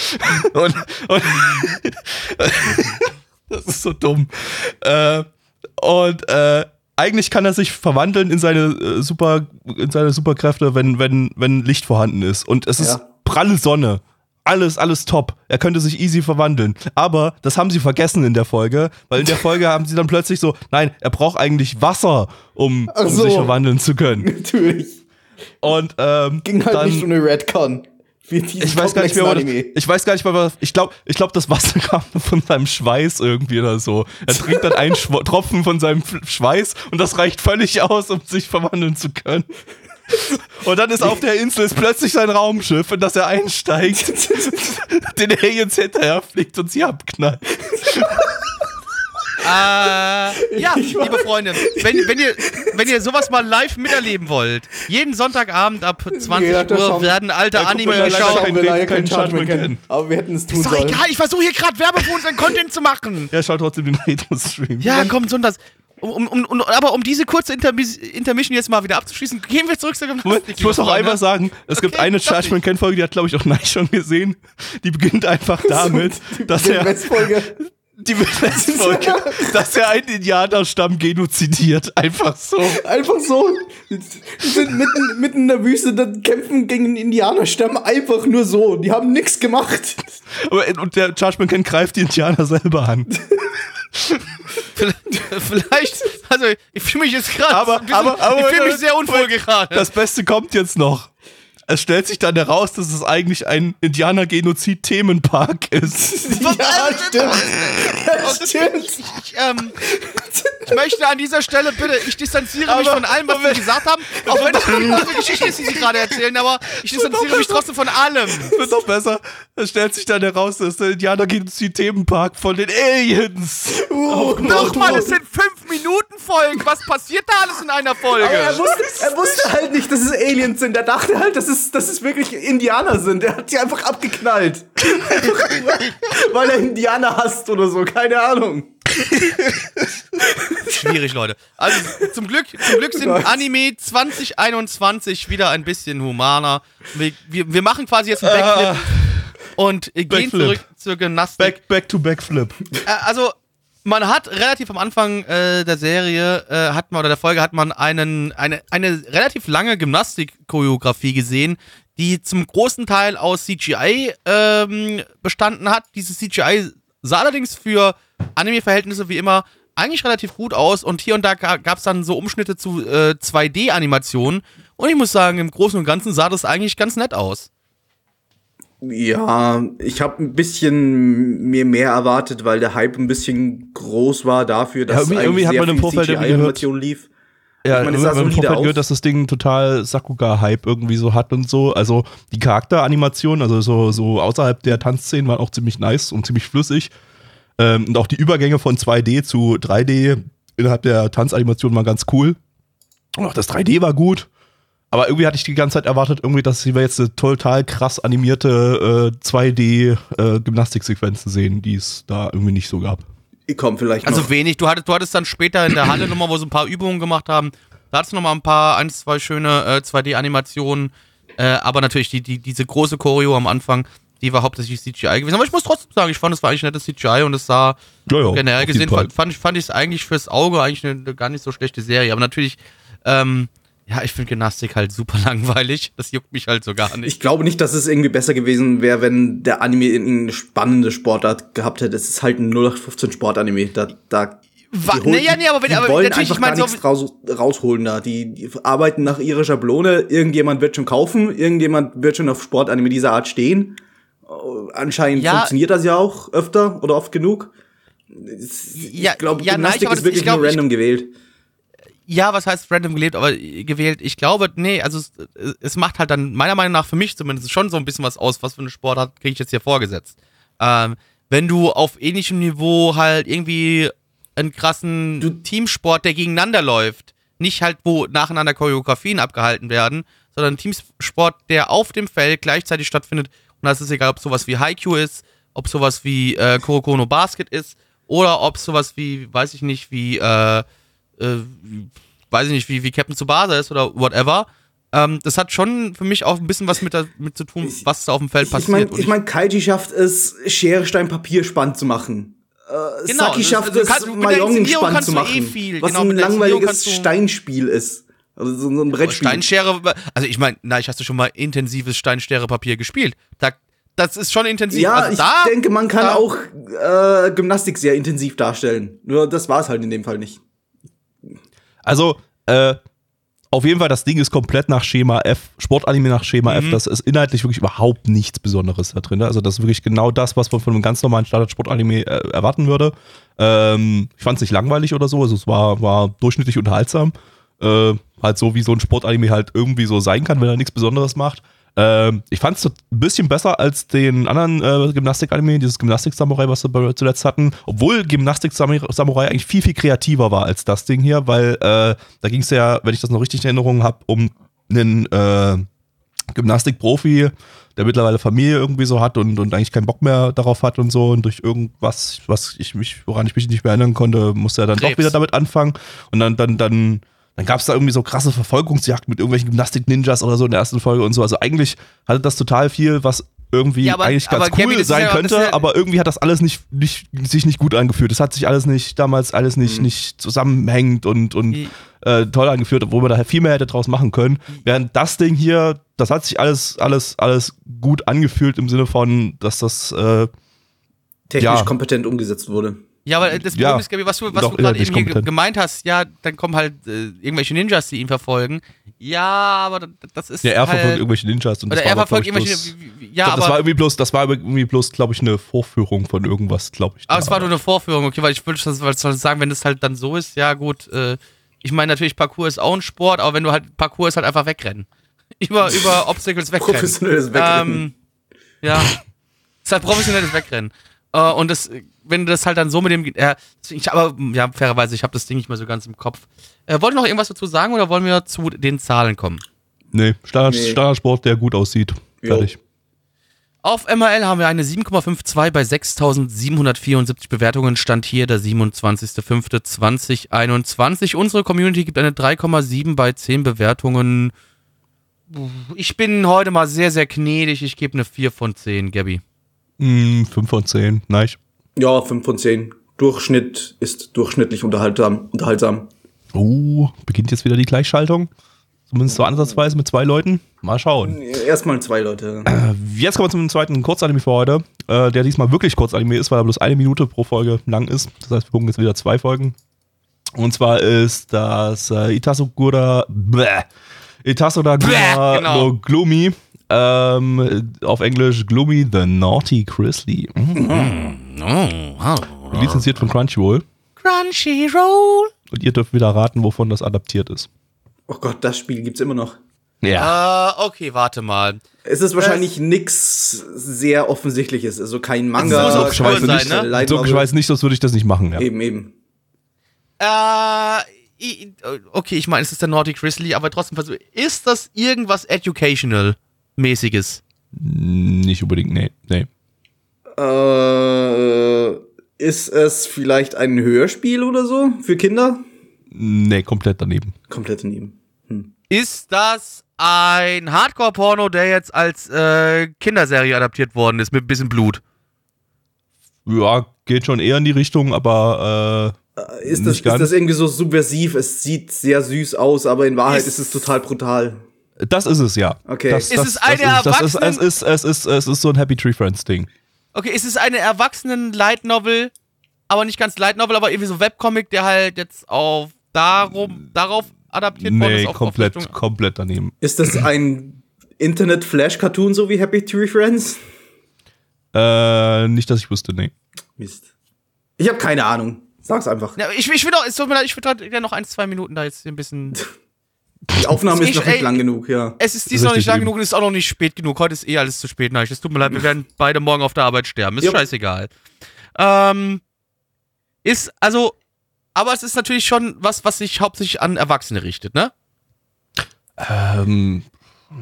Speaker 2: und, und das ist so dumm. Äh, und äh, eigentlich kann er sich verwandeln in seine äh, super in seine Superkräfte, wenn wenn wenn Licht vorhanden ist und es ist
Speaker 3: Ja.
Speaker 2: pralle Sonne. Alles, alles top. Er könnte sich easy verwandeln. Aber das haben sie vergessen in der Folge, weil in der Folge haben sie dann plötzlich so, nein, er braucht eigentlich Wasser, um, um
Speaker 3: so.
Speaker 2: sich verwandeln zu können.
Speaker 3: Natürlich.
Speaker 2: Und ähm,
Speaker 3: Ging halt
Speaker 2: dann,
Speaker 3: nicht ohne Redcon. Wie diesen
Speaker 2: ich weiß gar nicht mehr, das, ich weiß gar nicht mehr, was, ich glaube, ich glaube, das Wasser kam von seinem Schweiß irgendwie oder so. Er trinkt dann einen Tropfen von seinem Schweiß und das reicht völlig aus, um sich verwandeln zu können. Und dann ist auf der Insel ist plötzlich sein Raumschiff, in das er einsteigt, den Aliens hinterher fliegt und sie abknallt.
Speaker 1: Äh, ja, liebe Freunde, wenn, wenn, ihr, wenn ihr sowas mal live miterleben wollt, jeden Sonntagabend ab 20
Speaker 3: Ja,
Speaker 1: Uhr werden alte
Speaker 2: Ja,
Speaker 1: Anime
Speaker 2: leider
Speaker 1: geschaut.
Speaker 2: kein-
Speaker 3: wir leider
Speaker 2: kein
Speaker 3: keinen Judgment
Speaker 2: Judgment
Speaker 3: kennen.
Speaker 2: kennen.
Speaker 3: Aber wir hätten es tun
Speaker 1: Ist doch
Speaker 3: sollen.
Speaker 1: egal, ich versuche hier gerade Werbung für unseren Content zu machen.
Speaker 2: Er schaut trotzdem den Retro-Stream.
Speaker 1: Ja, komm, sonntags. Um, um, um, aber um diese kurze Intermis Intermission jetzt mal wieder abzuschließen, gehen wir zurück zur Gymnastik.
Speaker 2: ich muss noch
Speaker 1: liebe
Speaker 2: einmal sagen, es gibt
Speaker 1: Okay,
Speaker 2: eine
Speaker 1: sag
Speaker 2: Judgment Ken Folge, die hat glaube ich auch Neich schon gesehen. Die beginnt einfach damit, dass er. Die Folge, dass er einen Indianerstamm genozidiert, einfach so.
Speaker 3: Einfach so. Die sind mitten, mitten in der Wüste, dann kämpfen gegen einen Indianerstamm einfach nur so. Die haben nichts gemacht.
Speaker 2: Aber, und der Judgment Ken greift die Indianer selber an.
Speaker 1: Vielleicht, also ich fühle mich jetzt gerade
Speaker 2: Aber- aber- aber-
Speaker 1: ich fühle mich sehr unwohl gerade.
Speaker 2: Das Beste kommt jetzt noch. Es stellt sich dann heraus, dass es eigentlich ein Indianer-Genozid-Themenpark ist.
Speaker 3: Ja, stimmt. Stimmt.
Speaker 1: Ich, ähm, ich möchte an dieser Stelle bitte, ich distanziere mich
Speaker 2: Aber-
Speaker 1: von allem, was wir gesagt haben, auch wenn das eine Geschichte ist, die Sie gerade erzählen, aber ich distanziere mich trotzdem von allem.
Speaker 2: Es wird noch besser. Es stellt sich dann heraus, dass der Indianer-Genozid-Themenpark von den Aliens.
Speaker 3: Uh,
Speaker 1: Nochmal, es sind fünf Minuten Folgen. Was passiert da alles in einer Folge?
Speaker 3: Aber er wusste, er wusste halt nicht, dass es Aliens sind. Er dachte halt, dass es, dass es wirklich Indianer sind. Er hat sie einfach abgeknallt. Weil er Indianer hasst oder so. Keine Ahnung.
Speaker 1: Schwierig, Leute. Also zum Glück, zum Glück sind. Anime 2021 wieder ein bisschen humaner. Wir, wir, wir machen quasi jetzt einen Backflip und äh, gehen
Speaker 2: Backflip.
Speaker 1: zurück zur Gymnastik.
Speaker 2: Back, back to Backflip.
Speaker 1: Äh, also man hat relativ am Anfang äh, der Serie äh, hat man oder der Folge hat man einen eine eine relativ lange Gymnastik-Choreografie gesehen, die zum großen Teil aus CGI ähm, bestanden hat. Dieses CGI sah allerdings für Anime-Verhältnisse wie immer eigentlich relativ gut aus und hier und da gab es dann so Umschnitte zu äh, 2D-Animationen und ich muss sagen, im Großen und Ganzen sah das eigentlich ganz nett aus.
Speaker 3: Ja, ich habe ein bisschen mir mehr erwartet, weil der Hype ein bisschen groß war dafür, dass
Speaker 2: irgendwie- irgendwie hat man im Vorfeld
Speaker 3: CGI-Animation lief.
Speaker 2: Ja,
Speaker 3: Ich meine,
Speaker 2: haben im Vorfeld gehört, dass das Ding total Sakuga-Hype irgendwie so hat und so. Also die Charakteranimationen, also so, so außerhalb der Tanzszenen waren auch ziemlich nice und ziemlich flüssig. Ähm, und auch die Übergänge von 2D zu 3D innerhalb der Tanzanimation waren ganz cool. Und auch das 3D war gut. Aber irgendwie hatte ich die ganze Zeit erwartet, irgendwie, dass wir jetzt eine total krass animierte äh, 2D-Gymnastiksequenzen sehen, die es da irgendwie nicht so gab.
Speaker 3: Kommt vielleicht
Speaker 1: Also
Speaker 3: noch.
Speaker 1: wenig. Du hattest, du hattest dann später in der Halle nochmal, wo sie ein paar Übungen gemacht haben. Da hattest du nochmal ein paar, ein, zwei schöne äh, 2D-Animationen. Äh, aber natürlich die, die, diese große Choreo am Anfang, die war hauptsächlich CGI gewesen. Aber ich muss trotzdem sagen, ich fand, es war eigentlich nettes CGI und es sah
Speaker 2: Ja, ja,
Speaker 1: generell gesehen, fand, fand ich fand ich es eigentlich fürs Auge eigentlich eine, eine gar nicht so schlechte Serie. Aber natürlich, ähm, ja, ich finde Gymnastik halt super langweilig. Das juckt mich halt so gar nicht.
Speaker 3: Ich glaube nicht, dass es irgendwie besser gewesen wäre, wenn der Anime irgendeine spannende Sportart gehabt hätte. Es ist halt ein 0815 Sportanime. Da, da
Speaker 1: Wa-
Speaker 3: die holen-
Speaker 1: nee, aber wenn-
Speaker 3: die
Speaker 1: aber
Speaker 3: wollen
Speaker 1: natürlich,
Speaker 3: einfach
Speaker 1: ich mein,
Speaker 3: gar
Speaker 1: so
Speaker 3: nichts raus, rausholen da. Die, die arbeiten nach ihrer Schablone. Irgendjemand wird schon kaufen. Irgendjemand wird schon auf Sportanime dieser Art stehen. Äh, Anscheinend
Speaker 1: Ja.
Speaker 3: funktioniert das ja auch öfter oder oft genug. Es-
Speaker 1: Ja,
Speaker 3: ich glaube,
Speaker 1: ja, nein,
Speaker 3: Gymnastik
Speaker 1: aber
Speaker 3: ist wirklich
Speaker 1: ich glaub,
Speaker 3: nur
Speaker 1: ich-
Speaker 3: random gewählt.
Speaker 1: Ja, was heißt random gelebt, aber äh, gewählt? Ich glaube, nee, also es, es macht halt dann meiner Meinung nach für mich zumindest schon so ein bisschen was aus, was für eine Sportart kriege ich jetzt hier vorgesetzt. Ähm, wenn du auf ähnlichem Niveau halt irgendwie einen krassen
Speaker 3: Du-
Speaker 1: Teamsport, der gegeneinander läuft, nicht halt, wo nacheinander Choreografien abgehalten werden, sondern ein Teamsport, der auf dem Feld gleichzeitig stattfindet. Und das ist egal, ob sowas wie Haiku ist, ob sowas wie äh, Kurokono Basket ist oder ob sowas wie, weiß ich nicht, wie äh, äh, weiß ich nicht, wie, wie Captain Tsubasa ist oder whatever. Ähm, das hat schon für mich auch ein bisschen was mit, damit zu tun, was da auf dem Feld
Speaker 3: Ich
Speaker 1: passiert.
Speaker 3: meine,
Speaker 1: Und
Speaker 3: ich mein, Kaiji schafft es, Schere, Stein, Papier spannend zu machen. Äh,
Speaker 1: Genau,
Speaker 3: Saki schafft
Speaker 1: du
Speaker 3: es,
Speaker 1: kannst- mit Inszenierung
Speaker 3: spannend zu
Speaker 1: eh
Speaker 3: machen.
Speaker 1: viel.
Speaker 3: was
Speaker 1: Genau,
Speaker 3: ein
Speaker 1: mit
Speaker 3: langweiliges Steinspiel ist. Also so ein Brettspiel.
Speaker 1: Steinschere, also ich meine, na, ich hast du schon mal intensives Steinschere-Papier gespielt. Da, das ist schon intensiv.
Speaker 3: Ja,
Speaker 1: also
Speaker 3: ich
Speaker 1: da,
Speaker 3: denke, man kann
Speaker 1: da-
Speaker 3: auch äh, Gymnastik sehr intensiv darstellen. Nur das war es halt in dem Fall nicht.
Speaker 2: Also, äh, auf jeden Fall, das Ding ist komplett nach Schema F, Sportanime nach Schema
Speaker 1: Mhm.
Speaker 2: F. Das ist inhaltlich wirklich überhaupt nichts Besonderes da drin. ne? Also, das ist wirklich genau das, was man von einem ganz normalen Standard-Sportanime äh, erwarten würde. Ähm, ich fand es nicht langweilig oder so, also es war, war durchschnittlich unterhaltsam. Äh, halt so, wie so ein Sportanime halt irgendwie so sein kann, wenn er nichts Besonderes macht. Ähm, ich fand es ein bisschen besser als den anderen äh, Gymnastik-Anime, dieses Gymnastik-Samurai, was wir zuletzt hatten. Obwohl Gymnastik-Samurai eigentlich viel, viel kreativer war als das Ding hier, weil äh, da ging es ja, wenn ich das noch richtig in Erinnerung habe, um einen äh, Gymnastik-Profi, der mittlerweile Familie irgendwie so hat und, und eigentlich keinen Bock mehr darauf hat und so und durch irgendwas, was ich mich, woran ich mich nicht mehr erinnern konnte, musste er dann
Speaker 1: Krebs.
Speaker 2: doch wieder damit anfangen und dann, dann, dann, dann gab es da irgendwie so krasse Verfolgungsjagd mit irgendwelchen Gymnastik-Ninjas oder so in der ersten Folge und so. Also eigentlich hatte das total viel, was irgendwie
Speaker 1: Ja, aber-
Speaker 2: eigentlich ganz cool
Speaker 1: Gabby, das ist
Speaker 2: sein
Speaker 1: ja- das
Speaker 2: könnte,
Speaker 1: ja-
Speaker 2: aber irgendwie hat das alles nicht, nicht, sich nicht gut angefühlt. Es hat sich alles nicht, damals alles nicht, nicht zusammenhängend und, und äh, toll angeführt, obwohl man da viel mehr hätte draus machen können. Während das Ding hier, das hat sich alles, alles, alles gut angefühlt im Sinne von, dass das, äh,
Speaker 3: Technisch
Speaker 2: Ja.
Speaker 3: kompetent umgesetzt wurde.
Speaker 1: Ja, aber das
Speaker 2: Ja,
Speaker 1: Problem ist, Gabi, was du, was
Speaker 2: doch
Speaker 1: du gerade eben hier gemeint hast, ja, dann kommen halt äh, irgendwelche Ninjas, die ihn verfolgen. Ja, aber das- das ist
Speaker 2: ja, er
Speaker 1: halt,
Speaker 2: verfolgt irgendwelche Ninjas und
Speaker 1: Oder
Speaker 2: das
Speaker 1: er
Speaker 2: war
Speaker 1: verfolgt irgendwelche.
Speaker 2: bloß,
Speaker 1: Ja,
Speaker 2: glaub, das war irgendwie bloß, das war irgendwie bloß, glaube ich, eine Vorführung von irgendwas, glaube ich.
Speaker 1: aber es war nur eine Vorführung, okay, weil ich würde schon sagen, wenn das halt dann so ist, ja gut, äh, ich meine natürlich, Parkour ist auch ein Sport, aber wenn du halt, Parkour ist halt einfach wegrennen. Über, über Obstacles wegrennen.
Speaker 3: Professionelles Wegrennen.
Speaker 1: Ähm, ja. ist halt professionelles Wegrennen. Äh, und das, wenn du das halt dann so mit dem. Äh, ich, aber ja, fairerweise, ich habe das Ding nicht mehr so ganz im Kopf. Äh, wollt ihr noch irgendwas dazu sagen oder wollen wir zu den Zahlen kommen?
Speaker 2: Nee, Standard,
Speaker 3: Nee.
Speaker 2: Standardsport, der gut aussieht.
Speaker 3: Jo.
Speaker 2: Fertig.
Speaker 1: Auf MRL haben wir eine 7,52 bei 6.774 Bewertungen. Stand hier der 27.05.2021. Unsere Community gibt eine 3,7 bei 10 Bewertungen. Ich bin heute mal sehr, sehr gnädig. Ich gebe eine 4 von 10, Gabby.
Speaker 2: Mm, 5 von 10, nice.
Speaker 3: Ja, 5 von 10. Durchschnitt ist durchschnittlich unterhaltsam. unterhaltsam.
Speaker 2: Oh, beginnt jetzt wieder die Gleichschaltung. Zumindest so ansatzweise mit zwei Leuten. Mal schauen.
Speaker 3: Erstmal zwei Leute.
Speaker 2: Jetzt kommen wir zum zweiten Kurzanime für heute, äh, der diesmal wirklich Kurzanime ist, weil er bloß eine Minute pro Folge lang ist. Das heißt, wir gucken jetzt wieder zwei Folgen. Und zwar ist das äh, Itasogura, bäh, Itasogura
Speaker 1: Bäh, genau.
Speaker 2: no Gloomy. Ähm, auf Englisch Gloomy the Naughty Grizzly. Mhm.
Speaker 1: Oh,
Speaker 2: Lizenziert von Crunchyroll.
Speaker 1: Crunchyroll.
Speaker 2: Und ihr dürft wieder raten, wovon das adaptiert ist.
Speaker 3: Oh Gott, das Spiel gibt's immer noch.
Speaker 2: Ja.
Speaker 1: Äh, okay, warte mal.
Speaker 3: Es ist wahrscheinlich nix sehr offensichtliches. Also kein Manga.
Speaker 1: muss
Speaker 2: auch
Speaker 3: kein
Speaker 2: Obskur sein,
Speaker 1: ne?
Speaker 3: Light
Speaker 2: so weiß nicht, sonst würde ich das nicht machen. Ja.
Speaker 3: Eben, eben.
Speaker 1: Äh, i- okay, ich meine, es ist der Naughty Grizzly, aber trotzdem, ist das irgendwas Educational-mäßiges?
Speaker 2: Nicht unbedingt, nee. nee.
Speaker 3: Äh, ist es vielleicht ein Hörspiel oder so für Kinder?
Speaker 2: Nee, komplett daneben.
Speaker 3: Komplett daneben.
Speaker 1: Ist das ein Hardcore-Porno, der jetzt als äh, Kinderserie adaptiert worden ist, mit ein bisschen Blut?
Speaker 2: Ja, geht schon eher in die Richtung, aber
Speaker 3: Äh, Ist das,
Speaker 2: Nicht
Speaker 3: ist das irgendwie so subversiv? Es sieht sehr süß aus, aber in Wahrheit
Speaker 1: Ist-
Speaker 3: ist, es total brutal.
Speaker 2: Das ist es ja.
Speaker 3: Okay.
Speaker 2: Das,
Speaker 1: Ist
Speaker 2: das,
Speaker 1: es eine
Speaker 2: das ist, das ist, es,
Speaker 1: Erwachsenen-
Speaker 2: ist, es, ist, es ist so ein Happy Tree Friends Ding.
Speaker 1: Okay, ist es eine Erwachsenen-Light-Novel, aber nicht ganz Light-Novel, aber irgendwie so Webcomic, der halt jetzt auf darum, darauf adaptiert worden
Speaker 2: Nee,
Speaker 1: ist? auf- auf
Speaker 2: komplett,
Speaker 1: Richtung-
Speaker 2: komplett daneben.
Speaker 3: Ist das ein Internet-Flash-Cartoon, so wie Happy Tree Friends?
Speaker 2: Äh, nicht, dass ich wusste, nee.
Speaker 3: Mist. Ich habe keine Ahnung. Sag's einfach.
Speaker 1: Ja, ich, ich will doch, es tut mir leid, ich würde ja noch ein, zwei Minuten da jetzt ein bisschen.
Speaker 3: Die Aufnahme
Speaker 1: Ich-
Speaker 3: ist noch nicht
Speaker 1: ey,
Speaker 3: lang genug, ja.
Speaker 1: Es ist dies noch nicht lang
Speaker 2: eben.
Speaker 1: genug und es ist auch noch nicht spät genug. Heute ist eh alles zu spät. Nein, es tut mir leid, wir werden beide morgen auf der Arbeit sterben. Ist
Speaker 3: Jupp.
Speaker 1: scheißegal. Ähm, ist, also, aber es ist natürlich schon was, was sich hauptsächlich an Erwachsene richtet, ne?
Speaker 2: Ähm,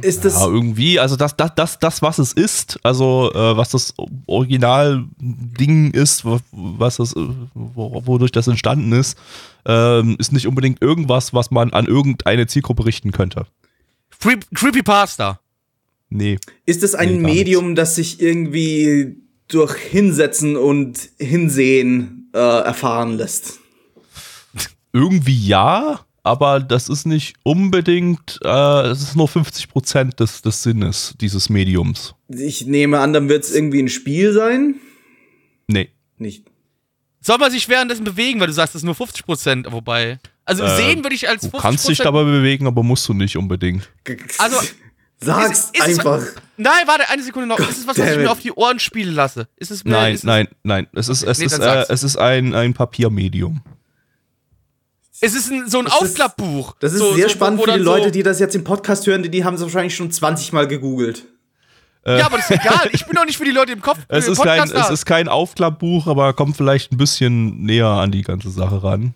Speaker 3: Ist das.
Speaker 2: ja, irgendwie, also das, das, das, das, was es ist, also äh, was das Original-Ding ist, wa- was das, äh, wo- wodurch das entstanden ist, ähm, ist nicht unbedingt irgendwas, was man an irgendeine Zielgruppe richten könnte.
Speaker 1: Free, Creepypasta.
Speaker 2: Nee.
Speaker 3: Ist es ein
Speaker 2: Nee,
Speaker 3: Medium, das sich irgendwie durch Hinsetzen und Hinsehen äh, erfahren lässt?
Speaker 2: Irgendwie ja, aber das ist nicht unbedingt, äh, es ist nur 50% des, des Sinnes dieses Mediums.
Speaker 3: Ich nehme an, dann wird es irgendwie ein Spiel sein.
Speaker 2: Nee.
Speaker 3: Nicht.
Speaker 1: Soll man sich währenddessen bewegen, weil du sagst, das ist nur 50 Prozent, wobei. Also
Speaker 2: Äh,
Speaker 1: sehen würde ich als
Speaker 2: Du
Speaker 1: 50%
Speaker 2: kannst dich dabei bewegen, aber musst du nicht unbedingt.
Speaker 1: Also,
Speaker 3: Sag's
Speaker 1: ist- ist es-
Speaker 3: einfach.
Speaker 1: Nein, warte, eine Sekunde noch. Ist es was, was ich mir auf die Ohren spielen lasse? Ist es mir,
Speaker 2: Nein,
Speaker 1: ist es,
Speaker 2: nein, nein. Es ist, es
Speaker 1: Nee,
Speaker 2: ist, äh, es ist ein, ein Papiermedium.
Speaker 1: Es ist ein, so ein
Speaker 3: Das ist-
Speaker 1: Aufklappbuch.
Speaker 3: Das ist
Speaker 1: so,
Speaker 3: sehr
Speaker 1: so,
Speaker 3: spannend
Speaker 1: wo
Speaker 3: für die Leute, die das jetzt im Podcast hören, die, die haben es wahrscheinlich schon 20 Mal gegoogelt.
Speaker 1: Ja, aber das ist egal. Ich bin doch nicht für die Leute im Kopf.
Speaker 2: Es
Speaker 1: im
Speaker 2: ist, kein, es
Speaker 1: da.
Speaker 2: ist kein Aufklappbuch, aber kommt vielleicht ein bisschen näher an die ganze Sache ran.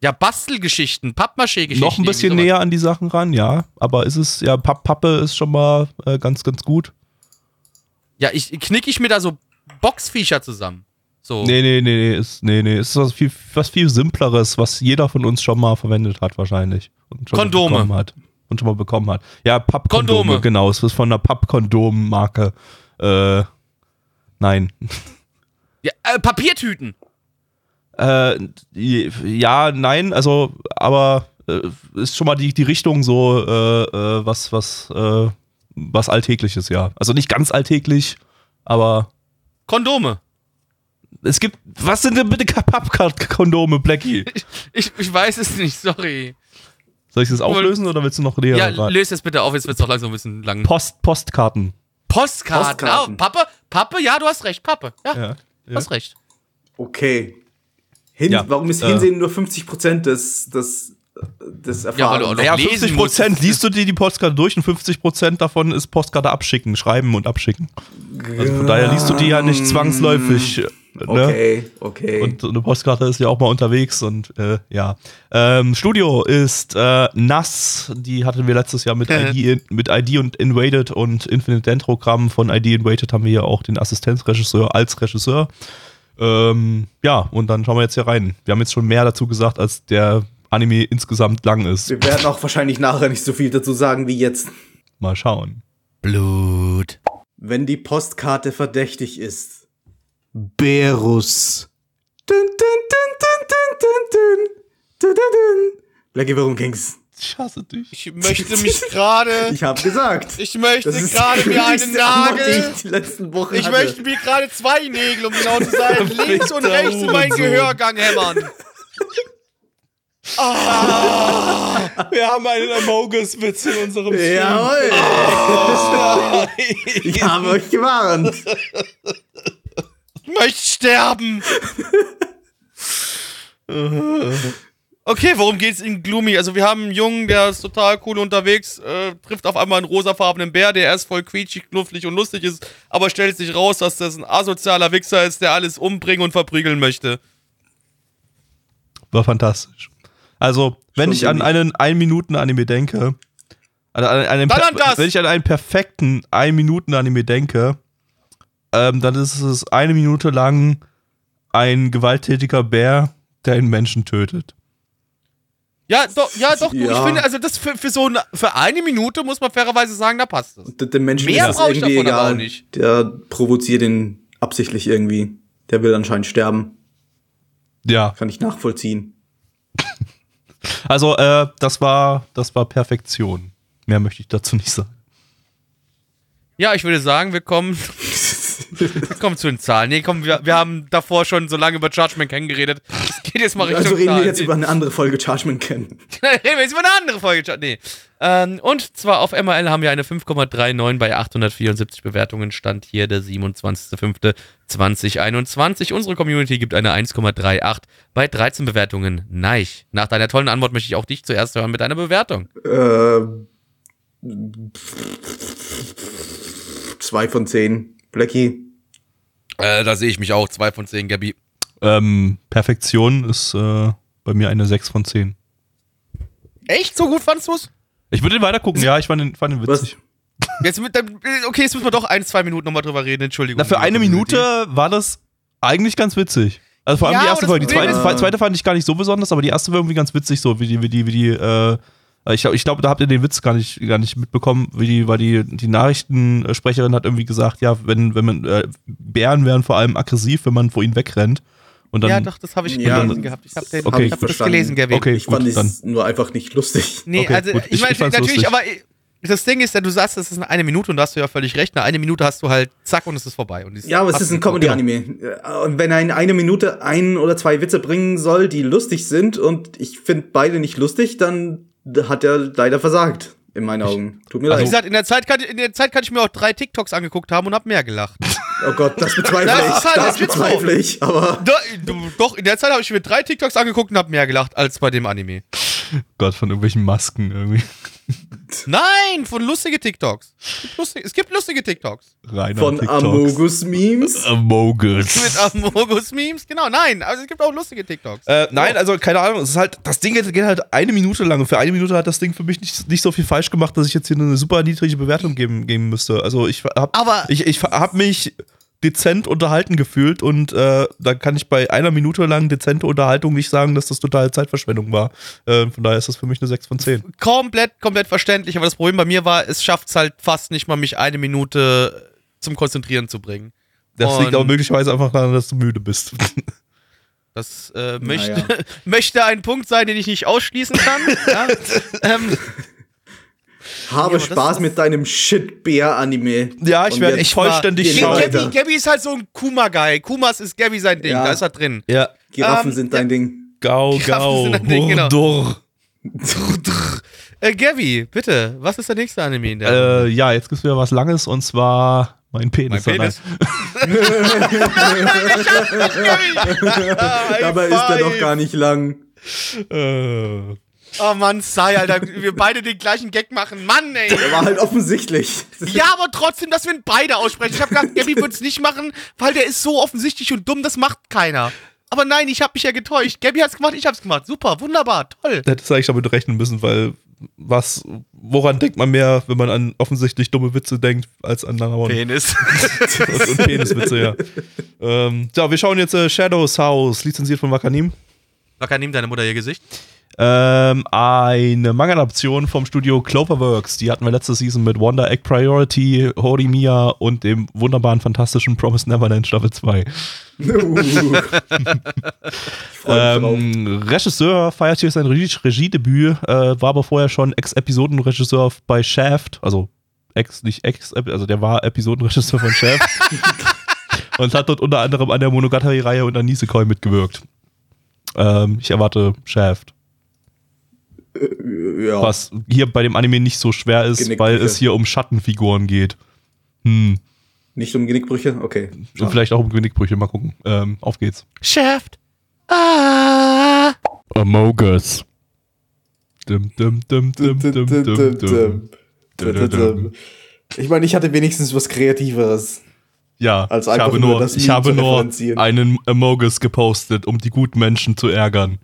Speaker 1: Ja, Bastelgeschichten, Pappmaché-Geschichten.
Speaker 2: Noch ein bisschen näher an die Sachen ran, ja. Aber ist es, ja, Papp Pappe ist schon mal äh, ganz, ganz gut.
Speaker 1: Ja, ich knick ich mir da so Boxviecher zusammen. So.
Speaker 2: Nee, nee, nee, nee, ist, nee, nee, ist was viel, was viel Simpleres, was jeder von uns schon mal verwendet hat, wahrscheinlich. Und schon mal
Speaker 1: Kondome.
Speaker 2: bekommen Hat. Und schon mal bekommen hat. Ja, Pappkondome,
Speaker 1: Kondome.
Speaker 2: genau. Es ist von einer Pappkondom-Marke. Äh, nein.
Speaker 1: Ja, äh, Papiertüten.
Speaker 2: Äh, ja, nein, also, aber äh, ist schon mal die, die Richtung so, äh, äh, was, was, was Alltägliches, ja. Also nicht ganz alltäglich, aber
Speaker 1: Kondome.
Speaker 2: Es gibt, was sind denn bitte Pappkondome, Blackie?
Speaker 1: Ich, ich weiß es nicht, sorry.
Speaker 2: Soll ich das auflösen oder willst du noch näher
Speaker 1: Ja,
Speaker 2: ran?
Speaker 1: löst das bitte auf, jetzt wird es doch langsam ein bisschen lang.
Speaker 2: Post, Postkarten.
Speaker 1: Postkarten.
Speaker 3: Postkarten.
Speaker 1: Ah, Pappe, Pappe, ja, du hast recht, Pappe. Ja,
Speaker 2: Ja.
Speaker 1: du hast recht.
Speaker 3: Okay. Hin,
Speaker 2: Ja,
Speaker 3: warum ist
Speaker 2: äh,
Speaker 3: Hinsehen nur 50% des, des, des
Speaker 1: Ja, weil
Speaker 3: Erfahrens?
Speaker 1: du auch noch
Speaker 2: Naja,
Speaker 1: lesen
Speaker 2: 50
Speaker 1: musst.
Speaker 2: Prozent liest du dir die Postkarte durch und 50 Prozent davon ist Postkarte abschicken, schreiben und abschicken. Also von daher liest du die ja nicht zwangsläufig. Äh, Ne?
Speaker 3: Okay, okay.
Speaker 2: Und so eine Postkarte ist ja auch mal unterwegs und äh, ja. Ähm, Studio ist äh, nass. Die hatten wir letztes Jahr mit, ID, in- mit ID und Invaded und Infinite Dendrogramm. Von ID Invaded haben wir ja auch den Assistenzregisseur als Regisseur. Ähm, ja, und dann schauen wir jetzt hier rein. Wir haben jetzt schon mehr dazu gesagt, als der Anime insgesamt lang ist.
Speaker 3: Wir werden auch wahrscheinlich nachher nicht so viel dazu sagen wie jetzt.
Speaker 2: Mal schauen.
Speaker 1: Blut.
Speaker 3: Wenn die Postkarte verdächtig ist. Berus. Dun, dun, dun. Blackie, warum ging's?
Speaker 2: Ich hasse dich.
Speaker 1: Ich möchte mich gerade.
Speaker 3: Ich hab gesagt.
Speaker 1: Ich möchte gerade mir einen Nagel.
Speaker 3: ich die letzten Wochen
Speaker 1: Ich
Speaker 3: hatte.
Speaker 1: möchte mir gerade zwei Nägel, um genau zu sein, links und rechts in meinen. Gehörgang hämmern.
Speaker 2: Wir haben einen Amogus-Witz in unserem
Speaker 3: Jawohl. ich habe euch gewarnt.
Speaker 1: Ich möchte sterben. Okay, worum geht's in Gloomy? Also wir haben einen Jungen, der ist total cool unterwegs, äh, trifft auf einmal einen rosafarbenen Bär, der erst voll quietschig, knufflig und lustig ist, aber stellt sich raus, dass das ein asozialer Wichser ist, der alles umbringen und verprügeln möchte.
Speaker 2: War fantastisch. Also, wenn
Speaker 3: Schon
Speaker 2: ich an einen 1-Minuten-Anime denke, an einen, einen,
Speaker 1: an das!
Speaker 2: wenn ich an einen perfekten 1-Minuten-Anime denke, ähm, dann ist es eine Minute lang ein gewalttätiger Bär, der einen Menschen tötet.
Speaker 1: Ja, doch, ja, doch, du, ich
Speaker 3: Ja.
Speaker 1: finde, also das für, für so eine, für eine Minute muss man fairerweise sagen, da passt es.
Speaker 3: D- Dem Menschen
Speaker 1: Mehr
Speaker 3: ist es
Speaker 1: ich
Speaker 3: irgendwie egal.
Speaker 1: auch nicht.
Speaker 3: Der provoziert ihn absichtlich irgendwie. Der will anscheinend sterben.
Speaker 2: Ja,
Speaker 3: Kann ich nachvollziehen.
Speaker 2: also äh, das war das war Perfektion. Mehr möchte ich dazu nicht sagen.
Speaker 1: Ja, ich würde sagen, wir kommen Komm zu den Zahlen. Nee, komm, wir, wir haben davor schon so lange über Judgment King geredet. Es geht jetzt mal Richtung
Speaker 3: Also reden wir jetzt über eine andere Folge Chargement kennen.
Speaker 1: reden wir jetzt über eine andere Folge. Nee. Ähm, und zwar auf MRL haben wir eine 5,39 bei 874 Bewertungen. Stand hier der 27.05.2021. Unsere Community gibt eine 1,38 bei 13 Bewertungen. Nein. Nach deiner tollen Antwort möchte ich auch dich zuerst hören mit deiner Bewertung.
Speaker 3: Äh, zwei von zehn. Blackie.
Speaker 1: Äh, da sehe ich mich auch. Zwei von zehn, Gabi.
Speaker 2: Ähm, Perfektion ist äh, bei mir eine 6 von 10.
Speaker 1: Echt? So gut fandst du's?
Speaker 2: Ich würde den weiter gucken, ja, ich fand den, fand den witzig.
Speaker 1: Jetzt mit, dann- okay, jetzt müssen wir doch ein, zwei Minuten nochmal drüber reden. Entschuldigung.
Speaker 2: Na, für eine. Minute war das eigentlich ganz witzig. Also vor allem
Speaker 1: Ja,
Speaker 2: die erste Folge. Die zweite, zweite fand ich gar nicht so besonders, aber die erste war irgendwie ganz witzig, so wie die, wie die, wie die, äh, ich, glaub- ich glaube, da habt ihr den Witz gar nicht, gar nicht mitbekommen, wie die, weil die, die Nachrichtensprecherin hat irgendwie gesagt, ja, wenn, wenn man, äh, Bären wären vor allem aggressiv, wenn man vor ihnen wegrennt. Und dann,
Speaker 1: ja, doch, das habe ich
Speaker 3: Ja,
Speaker 1: gelesen gehabt. Ich habe
Speaker 2: Okay,
Speaker 1: hab das gelesen, Gavin.
Speaker 2: Okay,
Speaker 3: Ich fand es nur einfach nicht lustig.
Speaker 1: Nee,
Speaker 2: Okay,
Speaker 1: also
Speaker 2: gut.
Speaker 1: ich,
Speaker 2: Ich-
Speaker 1: meine
Speaker 2: ich
Speaker 1: natürlich,
Speaker 2: lustig.
Speaker 1: aber äh, das Ding ist ja, du sagst, das ist eine Minute und da hast du ja völlig recht. Nach einer Minute hast du halt zack und es ist vorbei. Und
Speaker 3: Ja, aber es ist ein Comedy-Anime. Und wenn er in einer Minute ein oder zwei Witze bringen soll, die lustig sind und ich finde beide nicht lustig, dann hat er leider versagt. In meinen Augen. Tut mir
Speaker 1: Also, wie
Speaker 3: leid.
Speaker 1: gesagt, in der, Zeit kann, in der Zeit kann ich mir auch drei TikToks angeguckt haben und hab mehr gelacht.
Speaker 3: Oh Gott, das bezweifle ich.
Speaker 1: ist halt
Speaker 3: Das
Speaker 1: das
Speaker 3: bezweifle ich. Aber
Speaker 1: Do, doch, in der Zeit habe ich mir drei TikToks angeguckt und hab mehr gelacht als bei dem Anime.
Speaker 2: Gott, von irgendwelchen Masken irgendwie.
Speaker 1: Nein, von lustige TikToks. Es gibt lustige, es gibt lustige TikToks.
Speaker 2: Reiner
Speaker 3: von
Speaker 2: TikToks.
Speaker 3: Amogus-Memes.
Speaker 2: Amogus.
Speaker 1: Mit Amogus-Memes, genau. Nein, also es gibt auch lustige TikToks.
Speaker 2: Äh, nein, also keine Ahnung, es ist halt, das Ding geht, geht halt eine Minute lang und für eine Minute hat das Ding für mich nicht, nicht so viel falsch gemacht, dass ich jetzt hier eine super niedrige Bewertung geben, geben müsste. Also ich hab,
Speaker 1: Aber-
Speaker 2: ich, ich hab mich dezent unterhalten gefühlt und äh, da kann ich bei einer Minute lang dezente Unterhaltung nicht sagen, dass das total Zeitverschwendung war. Äh, von daher ist das für mich eine 6 von 10.
Speaker 1: komplett, komplett verständlich. Aber das Problem bei mir war, es schafft es halt fast nicht mal, mich eine Minute zum Konzentrieren zu bringen.
Speaker 2: Das liegt
Speaker 1: Und-
Speaker 2: aber möglicherweise einfach daran, dass du müde bist.
Speaker 1: Das äh, möchte,
Speaker 3: Naja.
Speaker 1: möchte ein Punkt sein, den ich nicht ausschließen kann. ja. ähm,
Speaker 3: Habe
Speaker 1: das-
Speaker 3: Spaß mit deinem Shit-Bär-Anime.
Speaker 2: Ja, ich werde echt vollständig schauen.
Speaker 1: Gabby, Gabby ist halt so ein Kuma-Guy. Kumas ist Gabby sein Ding,
Speaker 3: Ja.
Speaker 1: da ist er drin.
Speaker 2: Ja,
Speaker 3: Giraffen
Speaker 1: Ähm,
Speaker 3: sind dein Ding.
Speaker 2: gau, gau,
Speaker 1: Ding, genau.
Speaker 2: Hurdur.
Speaker 1: Äh, Gabby, bitte, was ist der nächste Anime in der
Speaker 2: Äh, ja, jetzt gibt's wieder was Langes und zwar mein Penis.
Speaker 1: Mein Penis.
Speaker 3: Dabei ist er doch gar nicht lang.
Speaker 2: Äh,
Speaker 1: Oh Mann, Sai, Alter, wir beide den gleichen Gag machen. Mann, ey.
Speaker 3: Der war halt offensichtlich.
Speaker 1: Ja, aber trotzdem, dass wir ihn beide aussprechen. Ich habe gedacht, Gabby würde es nicht machen, weil der ist so offensichtlich und dumm, das macht keiner. Aber nein, ich habe mich ja getäuscht. Gabby hat's gemacht, ich hab's gemacht. Super, wunderbar, toll.
Speaker 2: da hättest du eigentlich damit rechnen müssen, weil was, woran denkt man mehr, wenn man an offensichtlich dumme Witze denkt, als an anderen
Speaker 1: Penis.
Speaker 2: und, und Peniswitze, ja. ähm, so, wir schauen jetzt äh, Shadows House, lizenziert von Wakanim.
Speaker 1: Nimm deine Mutter ihr Gesicht.
Speaker 2: Ähm, eine Manga-Adaption vom Studio Cloverworks. Die hatten wir letzte Season mit Wonder Egg Priority, Horimiya und dem wunderbaren, fantastischen Promise Neverland Staffel 2.
Speaker 3: Uh. ich freue mich drauf.
Speaker 2: Ähm, Regisseur feiert hier sein Regie Regiedebüt, äh, war aber vorher schon Ex-Episodenregisseur bei Shaft, also Ex, nicht Ex, also der war Episodenregisseur von Shaft und hat dort unter anderem an der Monogatari-Reihe und an Nisekoi mitgewirkt. Ähm, ich erwarte Shaft,
Speaker 3: Ja.
Speaker 2: was hier bei dem Anime nicht so schwer ist, weil es hier um Schattenfiguren geht. Hm.
Speaker 3: Nicht um Genickbrüche? Okay.
Speaker 2: Und vielleicht auch um Genickbrüche, mal gucken. Ähm, auf geht's.
Speaker 1: Shaft. Ah.
Speaker 2: Amogus. Dum, dum, dum, dum, dum, dum, dum.
Speaker 3: Ich meine, ich hatte wenigstens was Kreativeres.
Speaker 2: Ja,
Speaker 3: Als
Speaker 2: ich
Speaker 3: einfach
Speaker 2: habe
Speaker 3: nur
Speaker 2: nur,
Speaker 3: das
Speaker 2: ich habe nur einen Amogus gepostet, um die guten Menschen zu ärgern.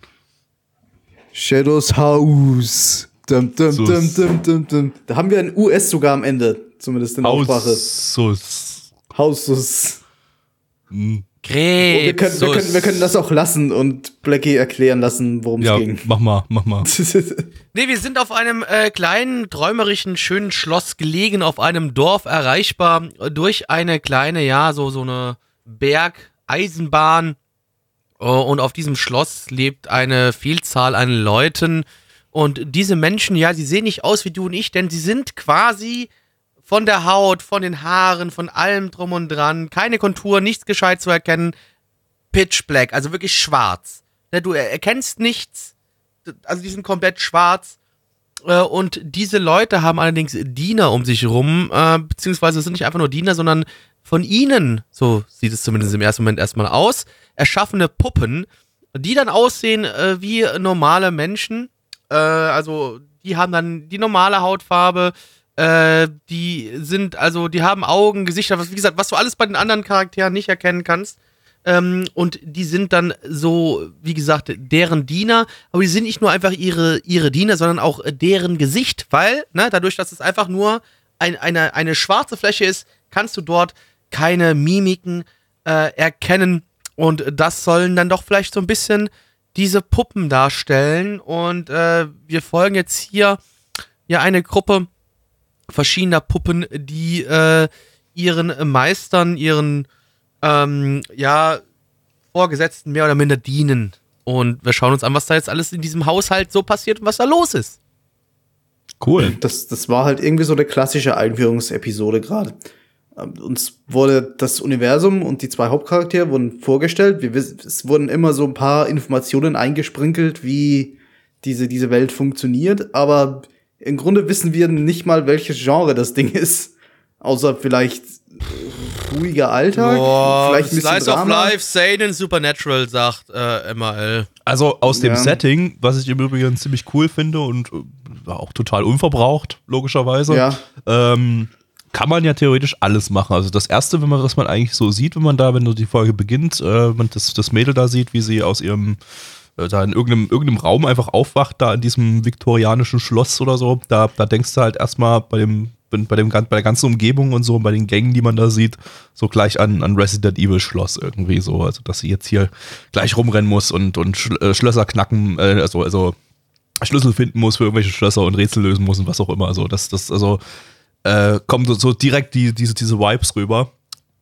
Speaker 3: Shadows House. Dum, dum,
Speaker 2: So
Speaker 3: dum,
Speaker 2: ist-
Speaker 3: dum, dum, dum. Da haben wir ein US sogar am Ende. Zumindest in der Aussprache.
Speaker 2: Ausus.
Speaker 3: Hausus.
Speaker 2: Hm,
Speaker 1: Krebs.
Speaker 3: Wir können, wir, können, wir können das auch lassen und Blackie erklären lassen, worum es
Speaker 2: Ja,
Speaker 3: ging.
Speaker 2: mach mal, mach mal.
Speaker 1: Nee, wir sind auf einem äh, kleinen, träumerischen, schönen Schloss gelegen, auf einem Dorf erreichbar äh, durch eine kleine, ja, so, so eine Bergeisenbahn. Oh, und auf diesem Schloss lebt eine Vielzahl an Leuten. Und diese Menschen, ja, sie sehen nicht aus wie du und ich, denn sie sind quasi von der Haut, von den Haaren, von allem drum und dran. Keine Kontur, nichts gescheit zu erkennen. Pitch Black, also wirklich schwarz. Ne, du erkennst nichts. Also die sind komplett schwarz. Äh, und diese Leute haben allerdings Diener um sich rum, äh, beziehungsweise es sind nicht einfach nur Diener, sondern von ihnen, so sieht es zumindest im ersten Moment erstmal aus, erschaffene Puppen, die dann aussehen äh, wie normale Menschen. Äh, also die haben dann die normale Hautfarbe, äh, die sind, also die haben Augen, Gesichter, was, wie gesagt, was du alles bei den anderen Charakteren nicht erkennen kannst. Ähm, und die sind dann so, wie gesagt, deren Diener, aber die sind nicht nur einfach ihre, ihre Diener, sondern auch deren Gesicht, weil, ne, dadurch, dass es einfach nur ein, eine, eine schwarze Fläche ist, kannst du dort keine Mimiken äh, erkennen. Und das sollen dann doch vielleicht so ein bisschen diese Puppen darstellen. Und äh, wir folgen jetzt hier ja eine Gruppe verschiedener Puppen, die äh, ihren Meistern, ihren ähm, ja, Vorgesetzten mehr oder minder dienen. Und wir schauen uns an, was da jetzt alles in diesem Haushalt so passiert und was da los ist.
Speaker 3: Cool. Das, das war halt irgendwie so eine klassische Einführungsepisode gerade. Ähm, uns wurde das Universum und die zwei Hauptcharaktere wurden vorgestellt. Wir, es wurden immer so ein paar Informationen eingesprinkelt, wie diese, diese Welt funktioniert. Aber im Grunde wissen wir nicht mal, welches Genre das Ding ist. Außer vielleicht ruhiger Alltag.
Speaker 1: Boah, vielleicht ein Slice Drama. of Life, Satan Supernatural, sagt äh, MRL.
Speaker 2: Also aus dem ja. Setting, was ich im Übrigen ziemlich cool finde und äh, auch total unverbraucht, logischerweise, ja. ähm, kann man ja theoretisch alles machen. Also das Erste, wenn man, was man eigentlich so sieht, wenn man da, wenn du die Folge beginnt, äh, man das, das Mädel da sieht, wie sie aus ihrem äh, da in irgendeinem, irgendeinem Raum einfach aufwacht, da in diesem viktorianischen Schloss oder so, da, da denkst du halt erstmal bei dem bei, dem, bei der ganzen Umgebung und so, bei den Gängen, die man da sieht, so gleich an, an Resident Evil Schloss irgendwie so. Also, dass sie jetzt hier gleich rumrennen muss und, und äh, Schlösser knacken, äh, also, also Schlüssel finden muss für irgendwelche Schlösser und Rätsel lösen muss und was auch immer. Also, das, das, also, äh, kommt so direkt die, diese, diese Vibes rüber.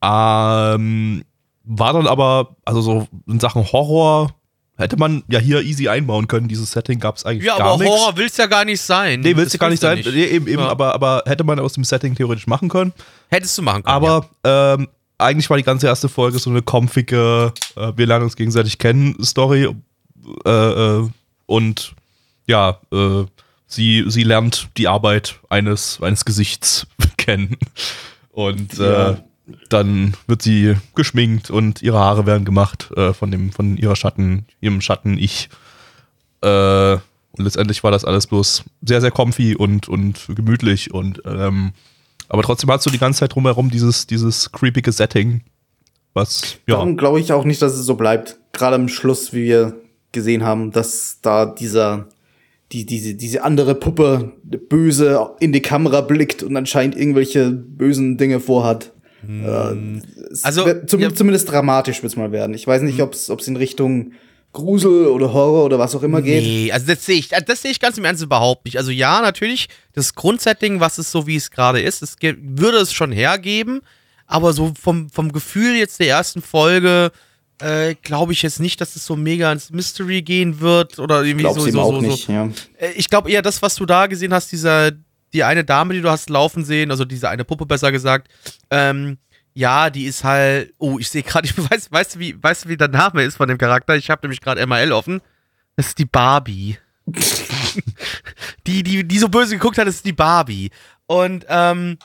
Speaker 2: Ähm, war dann aber, also so in Sachen Horror, Hätte man ja hier easy einbauen können, dieses Setting gab es eigentlich ja, gar nichts. Ja, aber
Speaker 1: Horror will es ja gar nicht sein.
Speaker 2: Nee, will es ja gar nicht sein. Nicht. Nee, eben, eben, ja. aber, aber hätte man aus dem Setting theoretisch machen können.
Speaker 1: Hättest du machen können.
Speaker 2: Aber ja. ähm, eigentlich war die ganze erste Folge so eine comfige, äh, wir lernen uns gegenseitig kennen Story. Äh, äh, und ja, äh, sie, sie lernt die Arbeit eines, eines Gesichts kennen. Und äh, dann wird sie geschminkt und ihre Haare werden gemacht äh, von dem von ihrer Schatten, ihrem Schatten ich. Äh, und letztendlich war das alles bloß sehr sehr comfy und und gemütlich und ähm, aber trotzdem hast du die ganze Zeit drumherum dieses dieses creepige Setting, was
Speaker 3: ja. Darum glaube ich auch nicht, dass es so bleibt. Gerade am Schluss, wie wir gesehen haben, dass da dieser die, diese, diese andere Puppe böse in die Kamera blickt und anscheinend irgendwelche bösen Dinge vorhat. Hm. also zum, ja. zumindest dramatisch wird es mal werden. Ich weiß nicht, hm. ob es in Richtung Grusel oder Horror oder was auch immer geht. Nee,
Speaker 1: also das sehe ich, das sehe ich ganz im Ernst überhaupt nicht. Also ja, natürlich, das Grundsetting, was es so wie es gerade ist, es würde es schon hergeben, aber so vom, vom Gefühl jetzt der ersten Folge äh, glaube ich jetzt nicht, dass es so mega ins Mystery gehen wird oder irgendwie Glaub's so, so, so, nicht, Ja. Äh, ich glaube eher das, was du da gesehen hast, dieser die eine Dame, die du hast laufen sehen, also diese eine Puppe besser gesagt, ähm, ja, die ist halt, oh, ich sehe gerade, ich weiß, weißt du, wie, weißt du, wie der Name ist von dem Charakter? Ich habe nämlich gerade ML offen. Das ist die Barbie. die, die, die so böse geguckt hat, ist die Barbie. Und ähm,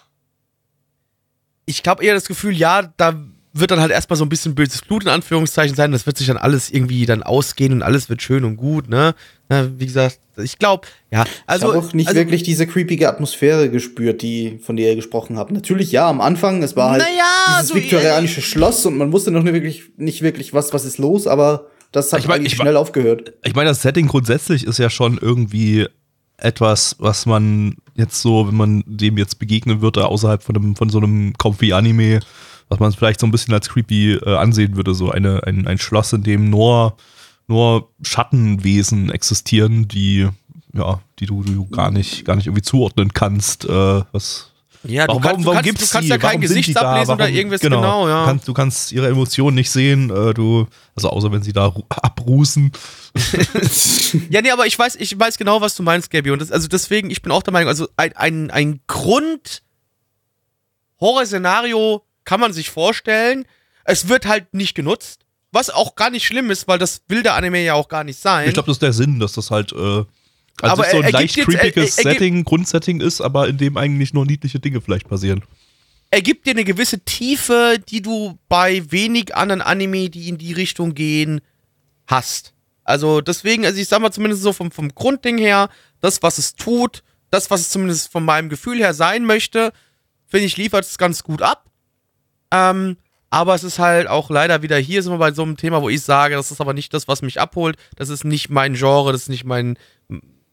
Speaker 1: ich glaube eher das Gefühl, ja, da wird dann halt erstmal so ein bisschen böses Blut in Anführungszeichen sein. Das wird sich dann alles irgendwie dann ausgehen und alles wird schön und gut, ne? Ja, wie gesagt, ich glaube, ja. Also,
Speaker 3: ich habe auch nicht also, wirklich diese creepige Atmosphäre gespürt, die, von der ihr gesprochen habt. Natürlich, ja, am Anfang, es war halt naja, dieses so viktorianische Schloss und man wusste noch nicht wirklich, nicht wirklich, was, was ist los, aber das hat ich mein, eigentlich ich schnell aufgehört.
Speaker 2: Ich meine, das Setting grundsätzlich ist ja schon irgendwie etwas, was man jetzt so, wenn man dem jetzt begegnen würde, außerhalb von, einem, von so einem Comfy-Anime, was man vielleicht so ein bisschen als creepy äh, ansehen würde, so eine, ein, ein Schloss, in dem nur, nur Schattenwesen existieren, die, ja, die du, du gar nicht, gar nicht irgendwie zuordnen kannst, äh, was,
Speaker 1: ja, warum, du kannst, warum, warum du kannst, du kannst ja kein Gesicht ablesen warum, oder irgendwas genau, genau ja.
Speaker 2: Kannst, du kannst ihre Emotionen nicht sehen, äh, du, also außer wenn sie da abrußen.
Speaker 1: ja, nee, aber ich weiß, ich weiß genau, was du meinst, Gabi. Und das, also deswegen, ich bin auch der Meinung, also ein, ein, ein Grund, Horrorszenario kann man sich vorstellen. Es wird halt nicht genutzt. Was auch gar nicht schlimm ist, weil das will der Anime ja auch gar nicht sein.
Speaker 2: Ich glaube, das ist der Sinn, dass das halt äh, also
Speaker 1: Aber
Speaker 2: so ein leicht
Speaker 1: gibt jetzt- er-
Speaker 2: creepiges
Speaker 1: er- er
Speaker 2: Setting, Grundsetting ist, aber in dem eigentlich nur niedliche Dinge vielleicht passieren.
Speaker 1: er gibt dir eine gewisse Tiefe, die du bei wenig anderen Anime, die in die Richtung gehen, hast. Also deswegen, also ich sag mal zumindest so vom, vom Grundding her, das, was es tut, das, was es zumindest von meinem Gefühl her sein möchte, finde ich, liefert es ganz gut ab. Ähm, aber es ist halt auch leider wieder hier sind wir bei so einem Thema, wo ich sage, das ist aber nicht das, was mich abholt. Das ist nicht mein Genre, das ist nicht mein,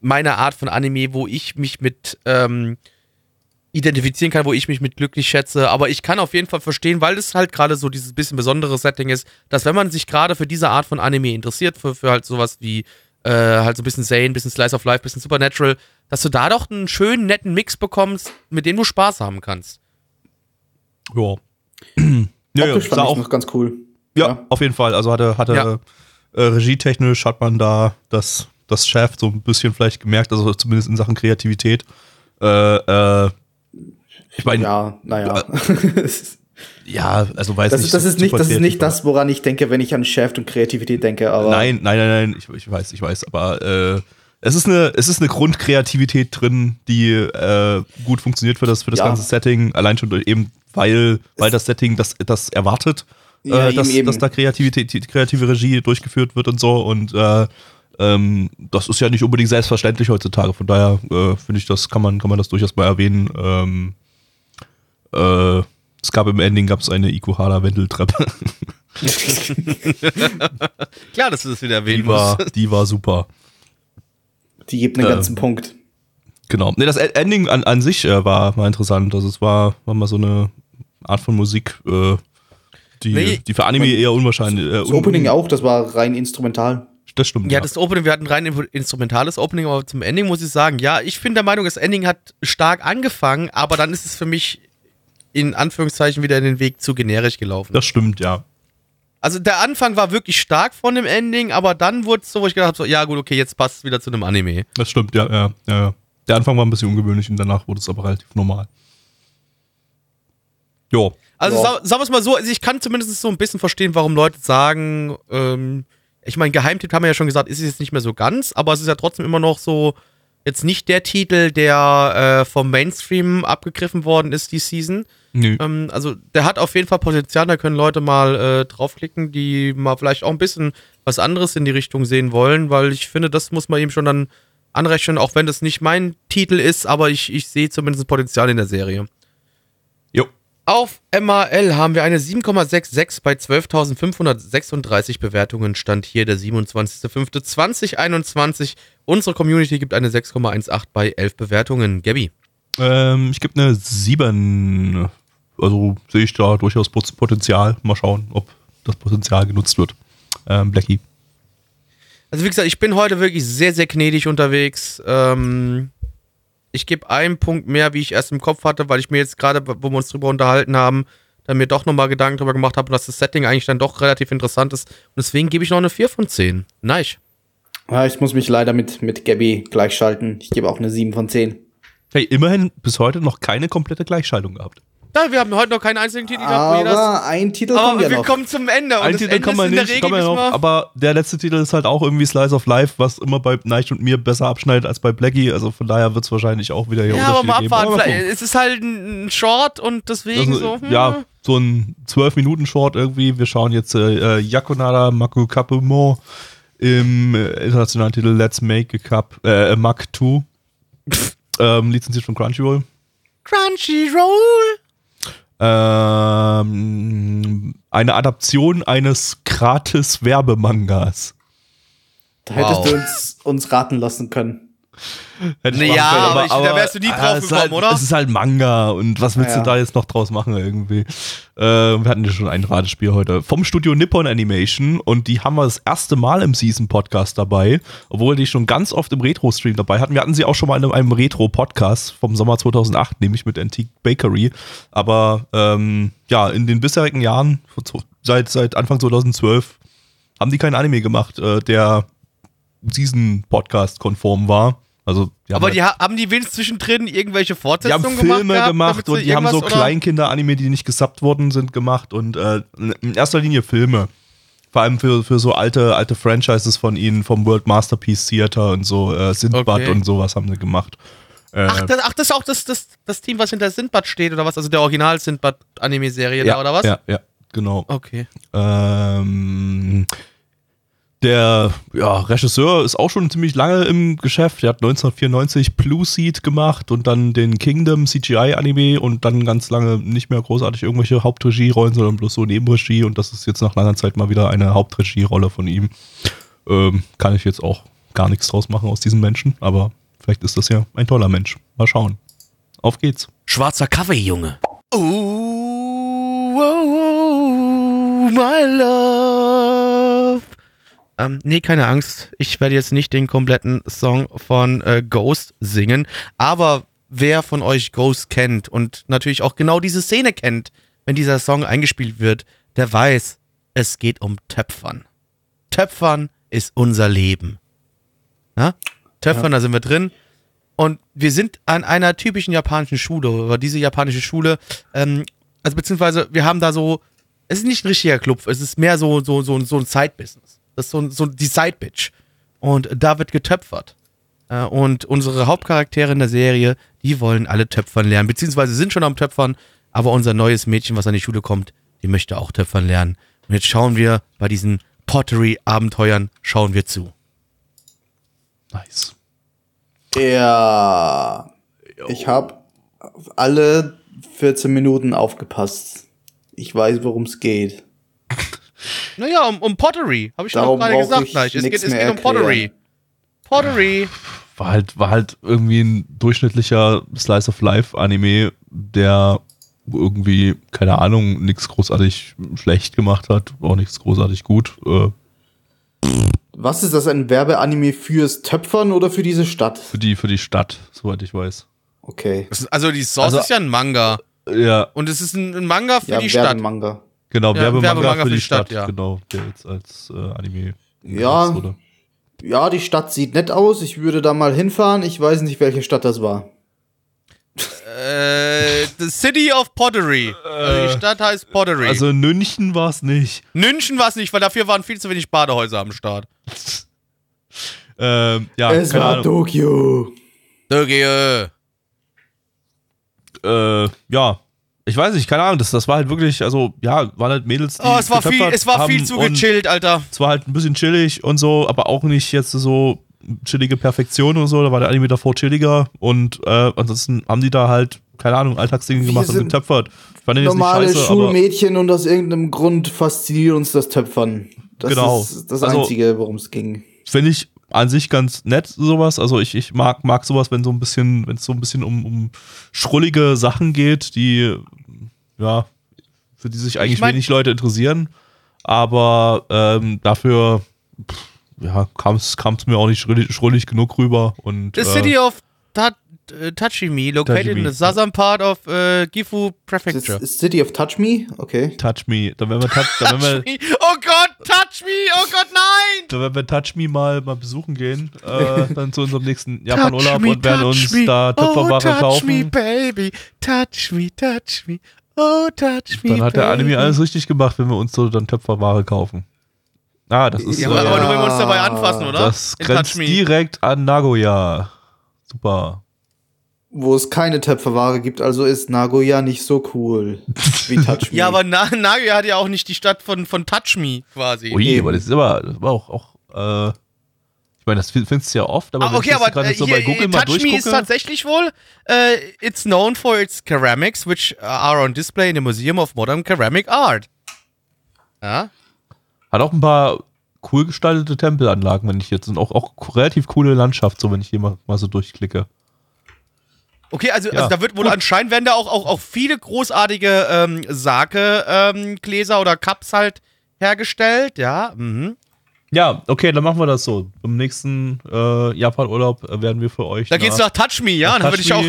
Speaker 1: meine Art von Anime, wo ich mich mit ähm, identifizieren kann, wo ich mich mit glücklich schätze. Aber ich kann auf jeden Fall verstehen, weil es halt gerade so dieses bisschen besondere Setting ist, dass wenn man sich gerade für diese Art von Anime interessiert, für, für halt sowas wie äh, halt so ein bisschen Zane, bisschen Slice of Life, bisschen Supernatural, dass du da doch einen schönen, netten Mix bekommst, mit dem du Spaß haben kannst.
Speaker 2: Ja. Ja, ja,
Speaker 3: Optisch fand ich
Speaker 2: auch,
Speaker 3: noch ganz cool.
Speaker 2: ja,
Speaker 3: ja.
Speaker 2: auf jeden Fall. Also hatte, hatte
Speaker 1: Ja.
Speaker 2: äh, regietechnisch hat man da das, das Chef so ein bisschen vielleicht gemerkt, also zumindest in Sachen Kreativität. Äh, äh, ich meine, ja.
Speaker 3: Ja, naja.
Speaker 2: also weiß
Speaker 3: Das,
Speaker 2: nicht.
Speaker 3: das, ist nicht, das ist nicht das, woran ich denke, wenn ich an Chef und Kreativität denke. Aber
Speaker 2: Nein, nein, nein, nein, ich, ich weiß, ich weiß, aber äh, es ist eine, es ist eine Grundkreativität drin, die äh, gut funktioniert für das, für das
Speaker 3: Ja.
Speaker 2: ganze Setting, allein schon durch, eben, weil, weil das Setting das, das erwartet,
Speaker 3: Ja,
Speaker 2: äh, dass,
Speaker 3: eben, eben.
Speaker 2: dass da Kreativität, kreative Regie durchgeführt wird und so und äh, ähm, das ist ja nicht unbedingt selbstverständlich heutzutage, von daher äh, finde ich, das kann man, kann man das durchaus mal erwähnen. Ähm, äh, es gab im Ending gab es eine Ikuhara-Wendeltreppe.
Speaker 1: Klar, dass du das wieder erwähnen
Speaker 2: Die war,
Speaker 1: musst.
Speaker 2: die war super.
Speaker 3: Die gibt einen
Speaker 2: Ähm,
Speaker 3: ganzen Punkt.
Speaker 2: Genau. Nee, das Ending an, an sich äh, war, war interessant. Also es war, war mal so eine Art von Musik, äh, die,
Speaker 1: Nee,
Speaker 2: die für Anime eher unwahrscheinlich. Äh,
Speaker 3: Das
Speaker 2: un-
Speaker 3: Opening auch, das war rein instrumental.
Speaker 2: Das stimmt.
Speaker 1: Ja, das Opening, wir hatten rein instrumentales Opening, aber zum Ending muss ich sagen, ja, ich bin der Meinung, das Ending hat stark angefangen, aber dann ist es für mich in Anführungszeichen wieder in den Weg zu generisch gelaufen.
Speaker 2: das stimmt, ja.
Speaker 1: Also der Anfang war wirklich stark von dem Ending, aber dann wurde es so, wo ich gedacht habe, so, ja gut, okay, jetzt passt es wieder zu einem Anime.
Speaker 2: Das stimmt, ja, ja, ja. ja. Der Anfang war ein bisschen ungewöhnlich und danach wurde es aber relativ normal. Jo.
Speaker 1: Also
Speaker 3: Ja.
Speaker 1: sa sagen wir es mal so, also ich kann zumindest so ein bisschen verstehen, warum Leute sagen, ähm, ich meine, Geheimtipp haben wir ja schon gesagt, ist es jetzt nicht mehr so ganz, aber es ist ja trotzdem immer noch so, jetzt nicht der Titel, der äh, vom Mainstream abgegriffen worden ist, die Season.
Speaker 2: Nö.
Speaker 1: Ähm, also der hat auf jeden Fall Potenzial, da können Leute mal äh, draufklicken, die mal vielleicht auch ein bisschen was anderes in die Richtung sehen wollen, weil ich finde, das muss man eben schon dann anrechnen, auch wenn das nicht mein Titel ist, aber ich, ich sehe zumindest Potenzial in der Serie. Auf MAL haben wir eine 7,66 bei 12.536 Bewertungen. Stand hier der 27.05.2021. Unsere Community gibt eine 6,18 bei 11 Bewertungen. Gabby.
Speaker 2: Ähm, ich gebe eine 7. Also sehe ich da durchaus Pot- Potenzial. Mal schauen, ob das Potenzial genutzt wird. Ähm, Blackie.
Speaker 1: Also wie gesagt, ich bin heute wirklich sehr, sehr gnädig unterwegs. Ähm, ich gebe einen Punkt mehr, wie ich erst im Kopf hatte, weil ich mir jetzt gerade, wo wir uns drüber unterhalten haben, dann mir doch nochmal Gedanken drüber gemacht habe, dass das Setting eigentlich dann doch relativ interessant ist. Und deswegen gebe ich noch eine 4 von 10. Nice.
Speaker 3: Ja, ich muss mich leider mit, mit Gabby gleichschalten. Ich gebe auch eine 7 von 10.
Speaker 2: Hey, immerhin bis heute noch keine komplette Gleichschaltung gehabt.
Speaker 1: Da, wir haben heute noch keinen einzigen Titel gehabt, wo jeder
Speaker 3: Aber ein Titel
Speaker 1: Aber
Speaker 3: kommt ja
Speaker 1: wir
Speaker 3: noch.
Speaker 1: kommen zum Ende. Und
Speaker 2: Ein
Speaker 1: das
Speaker 2: Titel
Speaker 1: Ende
Speaker 2: kann man
Speaker 1: ist in der
Speaker 2: nicht,
Speaker 1: Regel
Speaker 2: kann man ja noch, aber der letzte Titel ist halt auch irgendwie Slice of Life, was immer bei Neich und mir besser abschneidet als bei Blackie. Also von daher wird es wahrscheinlich auch wieder hier
Speaker 1: Ja, aber mal abwarten.
Speaker 2: Aber
Speaker 1: es ist halt ein Short und deswegen
Speaker 2: ist,
Speaker 1: so. hm.
Speaker 2: Ja, so ein 12-Minuten-Short irgendwie. Wir schauen jetzt äh, äh, Yakunara Maku Kapumo im äh, internationalen Titel Let's Make a Cup, äh, a Mach 2. ähm, lizenziert von Crunchyroll.
Speaker 1: Crunchyroll.
Speaker 2: Ähm, eine Adaption eines Gratis-Werbemangas.
Speaker 3: Da hättest
Speaker 1: Wow.
Speaker 3: du uns, uns raten lassen können.
Speaker 2: Hätte
Speaker 1: Nee,
Speaker 2: machen
Speaker 1: ja,
Speaker 2: können,
Speaker 1: aber ich- da wärst du nie
Speaker 2: ah,
Speaker 1: drauf
Speaker 2: es ist
Speaker 1: gekommen,
Speaker 2: halt,
Speaker 1: oder?
Speaker 2: Es ist halt Manga und was willst
Speaker 3: Ja.
Speaker 2: du da jetzt noch draus machen irgendwie? Äh, wir hatten ja schon ein Ratespiel heute vom Studio Nippon Animation und die haben wir das erste Mal im Season-Podcast dabei, obwohl die schon ganz oft im Retro-Stream dabei hatten. Wir hatten sie auch schon mal in einem Retro-Podcast vom Sommer 2008, nämlich mit Antique Bakery. Aber ähm, ja, in den bisherigen Jahren, seit, seit Anfang 2012, haben die keinen Anime gemacht, äh, der Season-Podcast konform war. Also, die haben
Speaker 1: Aber
Speaker 2: halt-
Speaker 1: die ha- haben die wenigstens zwischendrin irgendwelche
Speaker 2: Die
Speaker 1: Fortsetzungen
Speaker 2: haben Filme
Speaker 1: gemacht,
Speaker 2: gemacht,
Speaker 1: gehabt,
Speaker 2: und die haben so Kleinkinder-Anime, die nicht gesubbt worden sind, gemacht und äh, in erster Linie Filme. Vor allem für, für so alte, alte Franchises von ihnen, vom World Masterpiece Theater und so, äh, Sindbad
Speaker 1: Okay.
Speaker 2: und sowas haben sie gemacht. Äh,
Speaker 1: Ach, das, ach, das ist auch das, das, das Team, was hinter Sindbad steht, oder was? Also der Original-Sindbad-Anime-Serie
Speaker 2: ja,
Speaker 1: da, oder was?
Speaker 2: Ja, ja, genau.
Speaker 1: Okay.
Speaker 2: Ähm, der ja, Regisseur ist auch schon ziemlich lange im Geschäft. Er hat 1994 Blue Seed gemacht und dann den Kingdom CGI-Anime und dann ganz lange nicht mehr großartig irgendwelche Hauptregierollen, sondern bloß so Nebenregie. Und das ist jetzt nach langer Zeit mal wieder eine Hauptregierolle von ihm. Ähm, kann ich jetzt auch gar nichts draus machen aus diesem Menschen, aber vielleicht ist das ja ein toller Mensch. Mal schauen. Auf geht's.
Speaker 1: Schwarzer Kaffee, Junge. Oh, oh, oh, my love. Ähm, nee, keine Angst. Ich werde jetzt nicht den kompletten Song von äh, Ghost singen. Aber wer von euch Ghost kennt und natürlich auch genau diese Szene kennt, wenn dieser Song eingespielt wird, der weiß, es geht um Töpfern. Töpfern ist unser Leben. Ja? Töpfern, da sind wir drin. Und wir sind an einer typischen japanischen Schule, aber diese japanische Schule, ähm, also beziehungsweise wir haben da so, es ist nicht ein richtiger Club, es ist mehr so, so, so, so ein Side-Business. Das ist so, so die Side-Bitch. Und da wird getöpfert. Äh, und unsere Hauptcharaktere in der Serie, die wollen alle töpfern lernen, beziehungsweise sind schon am Töpfern, aber unser neues Mädchen, was an die Schule kommt, die möchte auch töpfern lernen. Und jetzt schauen wir bei diesen Pottery-Abenteuern, schauen wir zu.
Speaker 2: Nice.
Speaker 3: Ja. Ich habe alle 14 Minuten aufgepasst. Ich weiß, worum es geht.
Speaker 1: Naja, um, um Pottery, habe ich schon auch
Speaker 3: Darum
Speaker 1: gerade
Speaker 3: brauch
Speaker 1: gesagt
Speaker 3: ich
Speaker 1: gleich. Es geht, es geht um Pottery. Pottery.
Speaker 2: war halt, war halt irgendwie ein durchschnittlicher Slice of Life Anime, der irgendwie, keine Ahnung, nichts großartig schlecht gemacht hat, auch nichts großartig gut. Äh,
Speaker 3: Was ist das, ein Werbeanime fürs Töpfern oder für diese Stadt?
Speaker 2: für, die, für die Stadt, soweit ich weiß.
Speaker 3: Okay.
Speaker 1: Also die Source
Speaker 2: Also-
Speaker 1: ist ja ein Manga.
Speaker 2: Ja,
Speaker 1: Und es ist ein, ein Manga für
Speaker 3: Ja,
Speaker 1: die Stadt.
Speaker 3: Werbemanga.
Speaker 2: Genau,
Speaker 1: Ja,
Speaker 2: Werbemanga,
Speaker 1: Werbemanga
Speaker 2: für die Stadt,
Speaker 1: ja.
Speaker 2: genau, der jetzt als äh, Anime
Speaker 3: Ja.
Speaker 2: wurde.
Speaker 3: Ja, die Stadt sieht nett aus. Ich würde da mal hinfahren. Ich weiß nicht, welche Stadt das war.
Speaker 1: Äh, the City of Pottery. Also die Stadt heißt Pottery.
Speaker 2: Also in München war es nicht.
Speaker 1: München war es nicht, weil dafür waren viel zu wenig Badehäuser am Start.
Speaker 2: Ähm, ja,
Speaker 3: es war
Speaker 2: Ahnung.
Speaker 3: Tokio.
Speaker 1: Tokio.
Speaker 2: Äh, ja. Ich weiß nicht, keine Ahnung, das, das war halt wirklich, also, ja, waren halt Mädels, die
Speaker 1: Oh, es war viel, es war viel zu gechillt, Alter.
Speaker 2: Es war halt ein bisschen chillig und so, aber auch nicht jetzt so chillige Perfektion und so. Da war der Anime davor chilliger und äh, ansonsten haben die da halt, keine Ahnung, Alltagsdinge
Speaker 3: Wir
Speaker 2: gemacht und getöpfert. Ich fand den jetzt nicht
Speaker 3: Normale
Speaker 2: scheiße, aber
Speaker 3: Schulmädchen und aus irgendeinem Grund fasziniert uns das Töpfern. Das
Speaker 2: Genau.
Speaker 3: ist das
Speaker 2: Also-
Speaker 3: Einzige, worum es ging.
Speaker 2: finde ich an sich ganz nett, sowas. Also ich, ich mag, mag sowas, wenn so ein bisschen, wenn es so ein bisschen um, um schrullige Sachen geht, die, ja, für die sich eigentlich
Speaker 1: mein-
Speaker 2: wenig Leute interessieren. Aber ähm, dafür, pff, ja, kam es mir auch nicht schrullig, schrullig genug rüber. Und,
Speaker 1: The
Speaker 2: äh,
Speaker 1: City of Ta äh, Tachimi, located
Speaker 2: Tachimi,
Speaker 1: in the southern part of äh, Gifu Prefecture.
Speaker 3: ist City of Touch Me? Okay.
Speaker 2: Touch Me. Da werden wir, touch, da werden wir,
Speaker 1: Oh Gott, touch me! Oh Gott, nein!
Speaker 2: da werden wir Touch Me mal, mal besuchen gehen. Äh, dann zu unserem nächsten Japan-Urlaub
Speaker 1: me,
Speaker 2: und werden
Speaker 1: touch
Speaker 2: uns
Speaker 1: me.
Speaker 2: da Töpferware
Speaker 1: oh, touch
Speaker 2: kaufen.
Speaker 1: me, baby. Touch me, touch me. Oh, touch me,
Speaker 2: Dann hat der Anime
Speaker 1: baby.
Speaker 2: alles richtig gemacht, wenn wir uns so dann Töpferware kaufen. Ah, das ist
Speaker 1: Ja,
Speaker 2: äh,
Speaker 1: aber, aber nur wenn wir uns dabei anfassen, oder?
Speaker 2: das
Speaker 1: In
Speaker 2: grenzt direkt an Nagoya. Super.
Speaker 3: Wo es keine Töpferware gibt, also ist Nagoya nicht so cool wie Touch Me.
Speaker 1: Ja, aber Na Nagoya hat ja auch nicht die Stadt von, von Touch Me quasi.
Speaker 2: Ui,
Speaker 3: Eben.
Speaker 2: aber das ist aber, das war auch, auch äh, ich meine, das findest du ja oft, aber
Speaker 1: Ah, okay, aber
Speaker 2: gerade
Speaker 1: äh,
Speaker 2: so bei Google mal
Speaker 1: Touch Me ist tatsächlich wohl, äh, it's known for its ceramics, which are on display in the Museum of Modern Ceramic Art. Ja?
Speaker 2: hat auch ein paar cool gestaltete Tempelanlagen, wenn ich jetzt, und auch, auch relativ coole Landschaft, so wenn ich hier mal, mal so durchklicke.
Speaker 1: Okay, also,
Speaker 2: Ja,
Speaker 1: also da wird wohl
Speaker 2: gut.
Speaker 1: anscheinend werden da auch, auch, auch viele großartige ähm, Sake-Gläser oder Cups halt hergestellt, ja. Mhm.
Speaker 2: Ja, okay, dann machen wir das so. Im nächsten äh, Japan-Urlaub äh, werden wir für euch.
Speaker 1: Da geht's nach Touch Me, ja.
Speaker 2: nach
Speaker 1: Dann würde ich auch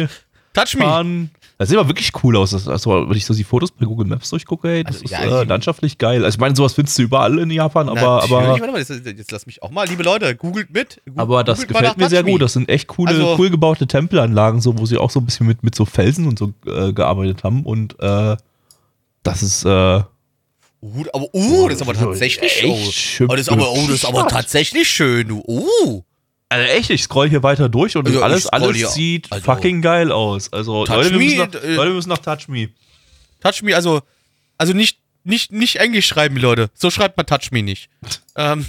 Speaker 2: Touch Me fahren. Das sieht aber wirklich cool aus. Also, wenn ich so die Fotos bei Google Maps durchgucke, ey, das
Speaker 1: Also,
Speaker 2: ist
Speaker 1: ja,
Speaker 2: äh,
Speaker 1: ich-
Speaker 2: landschaftlich geil. Also, ich meine, sowas findest du überall in Japan, aber,
Speaker 1: Natürlich,
Speaker 2: aber,
Speaker 1: warte mal, jetzt, jetzt lass mich auch mal, liebe Leute, googelt mit. Gu-
Speaker 2: aber das
Speaker 1: googelt
Speaker 2: gefällt
Speaker 1: nach
Speaker 2: mir sehr gut. Das sind echt coole,
Speaker 1: Also-
Speaker 2: cool gebaute Tempelanlagen, so, wo sie auch so ein bisschen mit, mit so Felsen und so äh, gearbeitet haben. Und äh, das ist äh,
Speaker 1: Uh, aber, uh, das ist aber tatsächlich
Speaker 2: echt schön
Speaker 1: Oh, das ist aber, oh, das ist aber tatsächlich schön, du. Uh.
Speaker 2: Also echt, ich scroll hier weiter durch und
Speaker 1: Also,
Speaker 2: alles, alles
Speaker 1: hier-
Speaker 2: sieht
Speaker 1: also-
Speaker 2: fucking geil aus. Also Leute wir,
Speaker 1: Me,
Speaker 2: müssen nach,
Speaker 1: äh,
Speaker 2: Leute wir müssen nach Touch Me.
Speaker 1: Touch me, also, also nicht, nicht, nicht Englisch schreiben, Leute. So schreibt man Touch me nicht. ähm,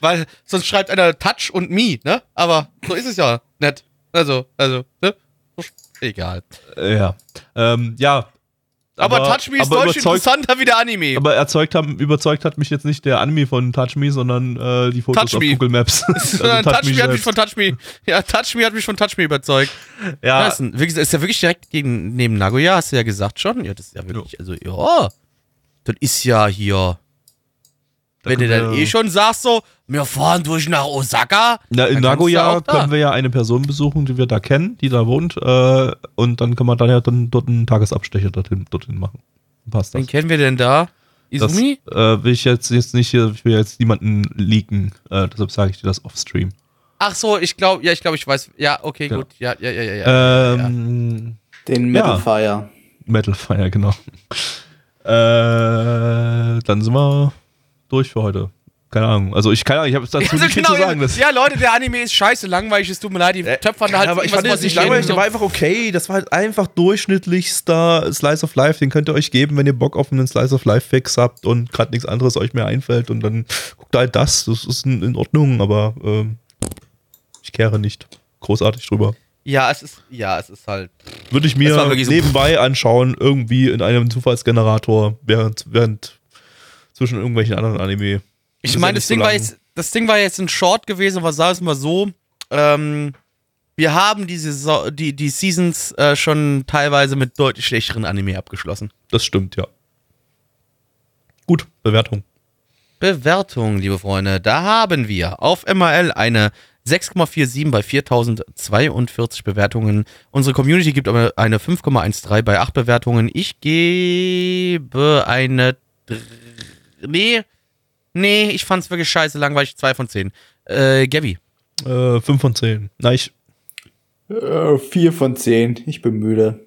Speaker 1: weil sonst schreibt einer Touch und me, ne? Aber so ist es ja nicht. Also, also, ne? Egal.
Speaker 2: Ja. Ähm, ja.
Speaker 1: Aber, Touch me ist
Speaker 2: aber
Speaker 1: deutlich interessanter wie der Anime.
Speaker 2: aber erzeugt haben, überzeugt hat mich jetzt nicht der Anime von Touch Me, sondern äh, die Fotos
Speaker 1: Touch
Speaker 2: auf
Speaker 1: Me.
Speaker 2: Google Maps. Also
Speaker 1: Touch, me hat mich von Touch Me. Ja, Touch Me hat mich von Touch Me überzeugt.
Speaker 2: ja,
Speaker 1: ist, ein- ist ja wirklich direkt gegen, neben Nagoya, hast du ja gesagt schon. Ja, das ist ja wirklich, also, ja. Das ist ja hier. Wenn du dann eh schon sagst, so, wir fahren durch nach Osaka.
Speaker 2: Na, in Nagoya
Speaker 1: da.
Speaker 2: können wir ja eine Person besuchen, die wir da kennen, die da wohnt. Äh, und dann können wir dann ja dann dort einen Tagesabstecher dorthin, dorthin machen. Passt das.
Speaker 1: Wen kennen wir denn da?
Speaker 2: Das
Speaker 1: Izumi?
Speaker 2: äh, will ich jetzt, jetzt nicht hier, ich will jetzt niemanden leaken. Äh, deshalb sage ich dir das off-stream.
Speaker 1: Ach so, ich glaube, ja, ich glaube, ich weiß. Ja, okay,
Speaker 2: Ja.
Speaker 1: gut. Ja, ja, ja, ja. ja.
Speaker 2: Ähm,
Speaker 3: Den Metal
Speaker 2: Ja.
Speaker 3: Fire.
Speaker 2: Metal Fire, genau. Äh, dann sind wir durch für heute. Keine Ahnung. Also ich keine Ahnung, ich habe dazu
Speaker 1: Also
Speaker 2: nicht viel zu sagen. Das,
Speaker 1: ja, Leute, der Anime ist scheiße langweilig. Es tut mir leid, die töpfern da halt
Speaker 2: ja, aber ich fand das nicht langweilig, der war einfach okay. Das war halt einfach durchschnittlichster Slice of Life. Den könnt ihr euch geben, wenn ihr Bock auf einen Slice of Life Fix habt und gerade nichts anderes euch mehr einfällt. Und dann guckt halt das. Das ist in, Ordnung, aber ähm, ich kehre nicht großartig drüber.
Speaker 1: Ja, es ist, ja, es ist halt.
Speaker 2: Würde ich mir
Speaker 1: so-
Speaker 2: nebenbei anschauen, irgendwie in einem Zufallsgenerator, während, während zwischen irgendwelchen anderen Anime.
Speaker 1: Ich
Speaker 2: ja
Speaker 1: meine, das
Speaker 2: so
Speaker 1: Ding war
Speaker 2: lang.
Speaker 1: jetzt, das Ding war jetzt ein Short gewesen, aber wir es mal so. Ähm, wir haben diese so die, die Seasons äh, schon teilweise mit deutlich schlechteren Anime abgeschlossen.
Speaker 2: Das stimmt, ja. Gut, Bewertung.
Speaker 1: Bewertung, liebe Freunde. Da haben wir auf MRL eine 6,47 bei 4042 Bewertungen. Unsere Community gibt aber eine 5,13 bei 8 Bewertungen. Ich gebe eine. dr- Nee. Nee, ich fand's wirklich scheiße langweilig. 2 von 10. Äh, Gabby.
Speaker 2: Äh, 5 von 10. Nein, ich.
Speaker 3: Äh, vier von zehn. Ich bin müde.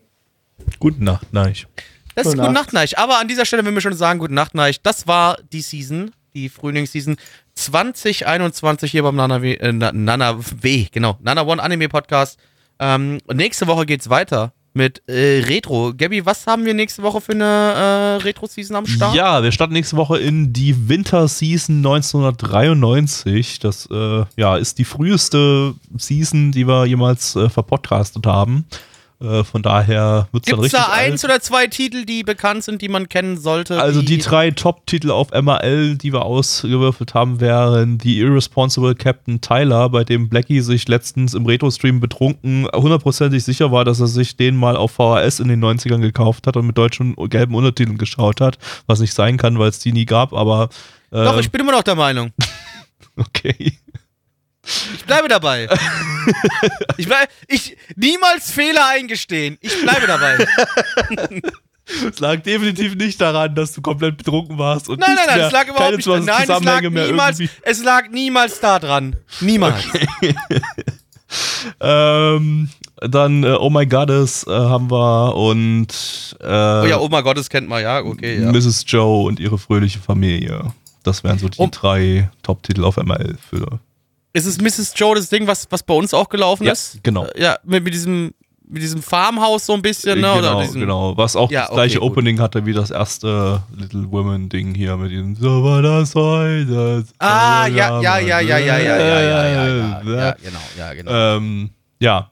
Speaker 2: Gute Nacht, nein. ich.
Speaker 1: Das ist
Speaker 3: Gute Nacht.
Speaker 1: Neich. Aber an dieser Stelle will wir schon sagen, Gute Nacht, Neich. Das war die Season, die Frühlingsseason 2021 hier beim Nana W, äh, Na- Nana W, genau, Nana One Anime Podcast. Ähm, nächste Woche geht's weiter mit äh, Retro. Gabby, was haben wir nächste Woche für eine äh, Retro-Season am Start?
Speaker 2: Ja, wir starten nächste Woche in die Winterseason 1993. Das äh, ja, ist die früheste Season, die wir jemals äh, verpodcastet haben. Äh, von daher wird es dann richtig
Speaker 1: da eins
Speaker 2: alt.
Speaker 1: oder zwei Titel, die bekannt sind, die man kennen sollte?
Speaker 2: Also die drei Top-Titel auf MRL, die wir ausgewürfelt haben, wären die Irresponsible Captain Tyler, bei dem Blackie sich letztens im Retro-Stream betrunken hundertprozentig sicher war, dass er sich den mal auf VHS in den 90ern gekauft hat und mit deutschen gelben Untertiteln geschaut hat, was nicht sein kann, weil es die nie gab, aber äh,
Speaker 1: Doch, ich bin immer noch der Meinung.
Speaker 2: okay.
Speaker 1: Ich bleibe dabei. ich bleibe, ich, niemals Fehler eingestehen. Ich bleibe dabei.
Speaker 2: Es lag definitiv nicht daran, dass du komplett betrunken warst und
Speaker 1: Nein, nein, nein, es lag überhaupt nicht. Nein, es lag niemals,
Speaker 2: irgendwie.
Speaker 1: es lag niemals da dran. Niemals.
Speaker 2: Ähm, dann äh, Oh My Goddess äh, haben wir und äh,
Speaker 1: Oh ja, oh Gott, das kennt man, ja, okay, ja.
Speaker 2: Mrs. Joe und ihre fröhliche Familie. Das wären so die
Speaker 1: Um-
Speaker 2: drei Top-Titel auf ML für.
Speaker 1: Ist es Mrs. Joe das Ding, was, was bei uns auch gelaufen
Speaker 2: Ja,
Speaker 1: ist?
Speaker 2: genau.
Speaker 1: Äh, Ja, mit, mit diesem, mit diesem Farmhaus so ein bisschen, ne?
Speaker 2: genau,
Speaker 1: Oder diesem,
Speaker 2: genau. Was auch
Speaker 1: Ja,
Speaker 2: das gleiche
Speaker 1: okay, gut.
Speaker 2: Opening hatte wie das erste Little Women-Ding hier mit dem So war das heute.
Speaker 1: Ah, ja, ja, ja, ja, ja, ja, ja, ja, ja, ja,
Speaker 2: Äh,
Speaker 1: ja, genau, ja, genau.
Speaker 2: Ähm, ja.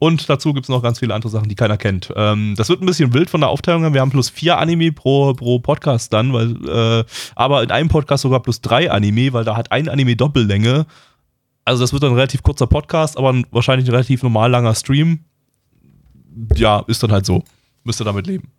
Speaker 2: Und dazu gibt es noch ganz viele andere Sachen, die keiner kennt. Ähm, das wird ein bisschen wild von der Aufteilung. her. Wir haben plus vier Anime pro, pro Podcast dann, weil, äh, aber in einem Podcast sogar plus drei Anime, weil da hat ein Anime Doppellänge. Also das wird dann ein relativ kurzer Podcast, aber ein, wahrscheinlich ein relativ normal langer Stream. Ja, ist dann halt so. Müsst ihr damit leben.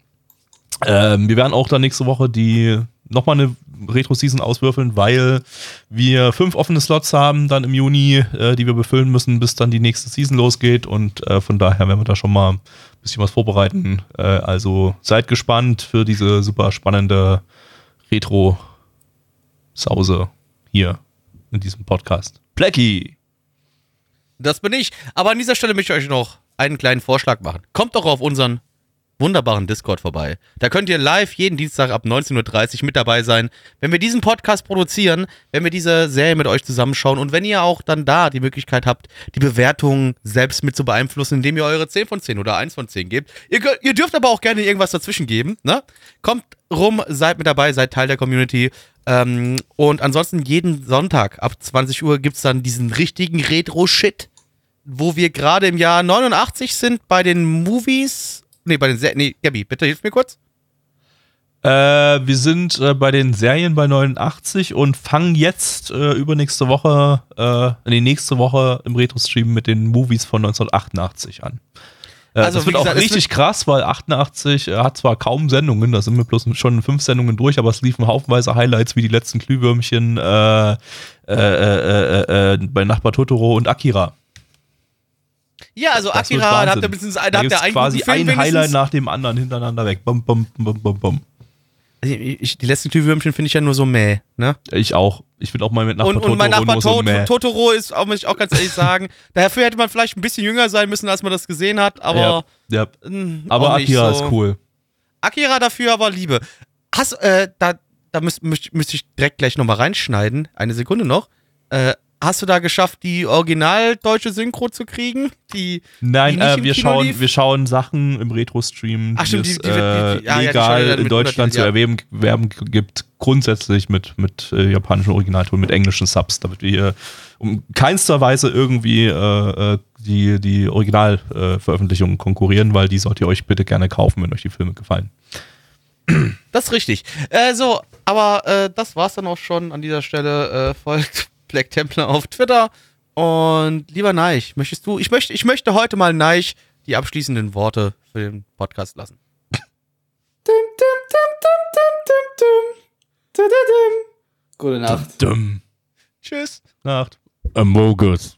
Speaker 2: Ähm, wir werden auch dann nächste Woche die nochmal eine Retro-Season auswürfeln, weil wir fünf offene Slots haben dann im Juni, äh, die wir befüllen müssen, bis dann die nächste Season losgeht. Und äh, von daher werden wir da schon mal ein bisschen was vorbereiten. Äh, also seid gespannt für diese super spannende Retro-Sause hier in diesem Podcast. Blackie!
Speaker 1: Das bin ich. Aber an dieser Stelle möchte ich euch noch einen kleinen Vorschlag machen. Kommt doch auf unseren wunderbaren Discord vorbei. Da könnt ihr live jeden Dienstag ab 19.30 Uhr mit dabei sein, wenn wir diesen Podcast produzieren, wenn wir diese Serie mit euch zusammenschauen und wenn ihr auch dann da die Möglichkeit habt, die Bewertungen selbst mit zu beeinflussen, indem ihr eure 10 von 10 oder 1 von 10 gebt. Ihr, ihr dürft aber auch gerne irgendwas dazwischen geben. Ne? Kommt rum, seid mit dabei, seid Teil der Community. Ähm, und ansonsten jeden Sonntag ab 20 Uhr gibt's dann diesen richtigen Retro-Shit wo wir gerade im Jahr 89 sind bei den Movies. Nee, bei den Serien. Nee, Gabi, bitte hilf mir kurz.
Speaker 2: Äh, wir sind äh, bei den Serien bei 89 und fangen jetzt äh, übernächste Woche, äh, nee, nächste Woche im Retro-Stream mit den Movies von 1988 an. Äh,
Speaker 1: Also,
Speaker 2: das wird
Speaker 1: gesagt,
Speaker 2: auch richtig krass, weil 88 äh, hat zwar kaum Sendungen, da sind wir bloß schon fünf Sendungen durch, aber es liefen haufenweise Highlights wie die letzten Glühwürmchen äh, bei Nachbar Totoro und Akira.
Speaker 1: Ja, also
Speaker 2: Das
Speaker 1: Akira, da habt ihr, da
Speaker 2: Da
Speaker 1: habt ihr einen
Speaker 2: quasi ein. Highlight nach dem anderen hintereinander weg. Bum, bum, bum, bum, bum.
Speaker 1: Also Ich, ich, die letzten Glühwürmchen finde ich ja nur so mäh, ne?
Speaker 2: Ich auch. Ich bin auch mal mit Nachbar
Speaker 1: Und, und mein
Speaker 2: Totoro
Speaker 1: Nachbar
Speaker 2: so mäh.
Speaker 1: Totoro ist, auch, muss ich auch ganz ehrlich sagen, dafür hätte man vielleicht ein bisschen jünger sein müssen, als man das gesehen hat, aber,
Speaker 2: ja, ja.
Speaker 1: mm,
Speaker 2: Aber Akira
Speaker 1: so.
Speaker 2: ist cool.
Speaker 1: Akira dafür aber Liebe. Hast, äh, da, da müsste müsst, müsst ich direkt gleich nochmal reinschneiden. Eine Sekunde noch. Äh, hast du da geschafft, die original deutsche Synchro zu kriegen? Die,
Speaker 2: Nein,
Speaker 1: die
Speaker 2: äh, wir,
Speaker 1: Kino
Speaker 2: schauen,
Speaker 1: lief?
Speaker 2: wir schauen Sachen im Retro-Stream, die
Speaker 1: die-
Speaker 2: äh,
Speaker 1: ja, wir
Speaker 2: legal in Deutschland zu erwerben werben gibt, grundsätzlich mit, mit äh, japanischen Originalton, mit englischen Subs, damit wir hier um keinster Weise irgendwie äh, äh, die, die Originalveröffentlichungen konkurrieren, weil die sollt ihr euch bitte gerne kaufen, wenn euch die Filme gefallen.
Speaker 1: Das ist richtig. So, aber das war's dann auch schon an dieser Stelle. Folgt Black Templar auf Twitter. Und lieber Neich, möchtest du, ich möchte, ich möchte heute mal Neich die abschließenden Worte für den Podcast lassen.
Speaker 3: Gute Nacht.
Speaker 1: Tschüss.
Speaker 2: Nacht.
Speaker 4: Amogus.